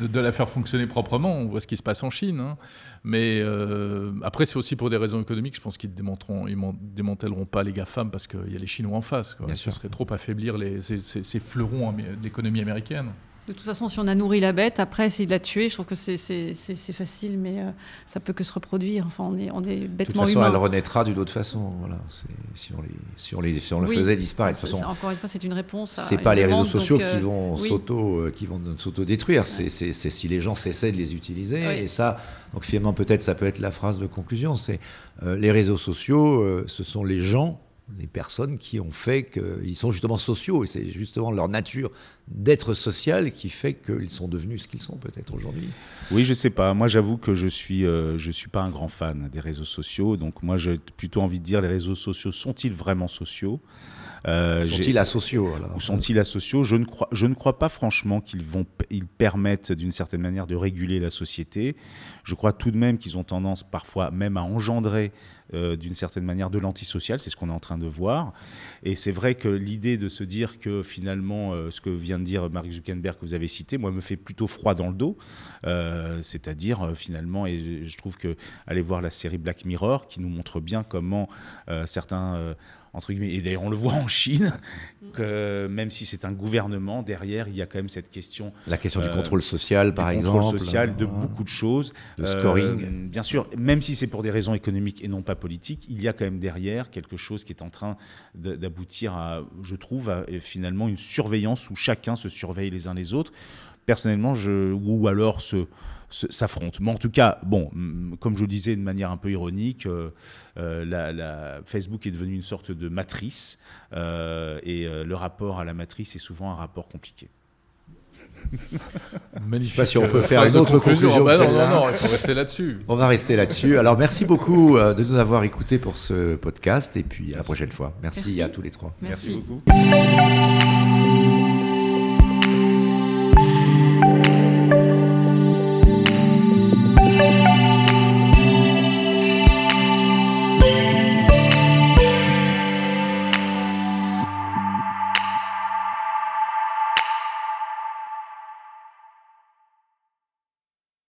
de, la faire fonctionner proprement. On voit ce qui se passe en Chine. Hein. Mais euh, après, c'est aussi pour des raisons économiques. Je pense qu'ils ne démantèleront pas les GAFAM parce qu'il y a les Chinois en face. Quoi. Ce serait trop affaiblir les, ces, ces fleurons de l'économie américaine. De toute façon, si on a nourri la bête, après, s'il l'a tuée, je trouve que c'est facile, mais euh, ça peut que se reproduire. Enfin, on est, on est bêtement De toute façon, elle renaîtra d'une autre façon. Voilà. Si on, les, si on, les, si on le faisait disparaître. De façon, encore une fois, c'est une réponse. C'est pas les réseaux sociaux qui, vont s'auto, euh, qui vont s'auto-détruire. C'est si les gens cessaient de les utiliser. Et ça, donc finalement, peut-être, ça peut être la phrase de conclusion. C'est euh, les réseaux sociaux, ce sont les gens les personnes qui ont fait qu'ils sont justement sociaux, et c'est justement leur nature d'être social qui fait qu'ils sont devenus ce qu'ils sont peut-être aujourd'hui. Oui, je sais pas. Moi, j'avoue que je suis, euh, suis pas un grand fan des réseaux sociaux. Donc, moi, j'ai plutôt envie de dire, les réseaux sociaux sont-ils vraiment sociaux? Sont-ils asociaux Ou sont-ils asociaux je ne, crois, je ne crois pas franchement qu'ils vont, ils permettent d'une certaine manière de réguler la société. Je crois tout de même qu'ils ont tendance parfois même à engendrer euh, d'une certaine manière de l'antisocial, c'est ce qu'on est en train de voir. Et c'est vrai que l'idée de se dire que finalement, euh, ce que vient de dire Mark Zuckerberg que vous avez cité, moi, me fait plutôt froid dans le dos. C'est-à-dire finalement, et je trouve que aller voir la série Black Mirror, qui nous montre bien comment certains entre guillemets. Et d'ailleurs, on le voit en Chine, que même si c'est un gouvernement, derrière, il y a quand même cette question. La question du euh, contrôle social, par exemple. Contrôle social, de beaucoup de choses. Le scoring. Euh, bien sûr, même si c'est pour des raisons économiques et non pas politiques, il y a quand même derrière quelque chose qui est en train d'aboutir à, je trouve, à, finalement une surveillance où chacun se surveille les uns les autres. Personnellement, je, ou alors se s'affrontent. Mais en tout cas, bon, comme je le disais de manière un peu ironique, euh, euh, la, Facebook est devenue une sorte de matrice euh, et le rapport à la matrice est souvent un rapport compliqué. *laughs* Magnifique. Je sais pas si on peut faire une autre conclusion. Bah non, non, non, il faut rester là-dessus. *laughs* On va rester là-dessus. Alors, merci beaucoup de nous avoir écoutés pour ce podcast et puis à la prochaine fois. Merci, à tous les trois. merci beaucoup.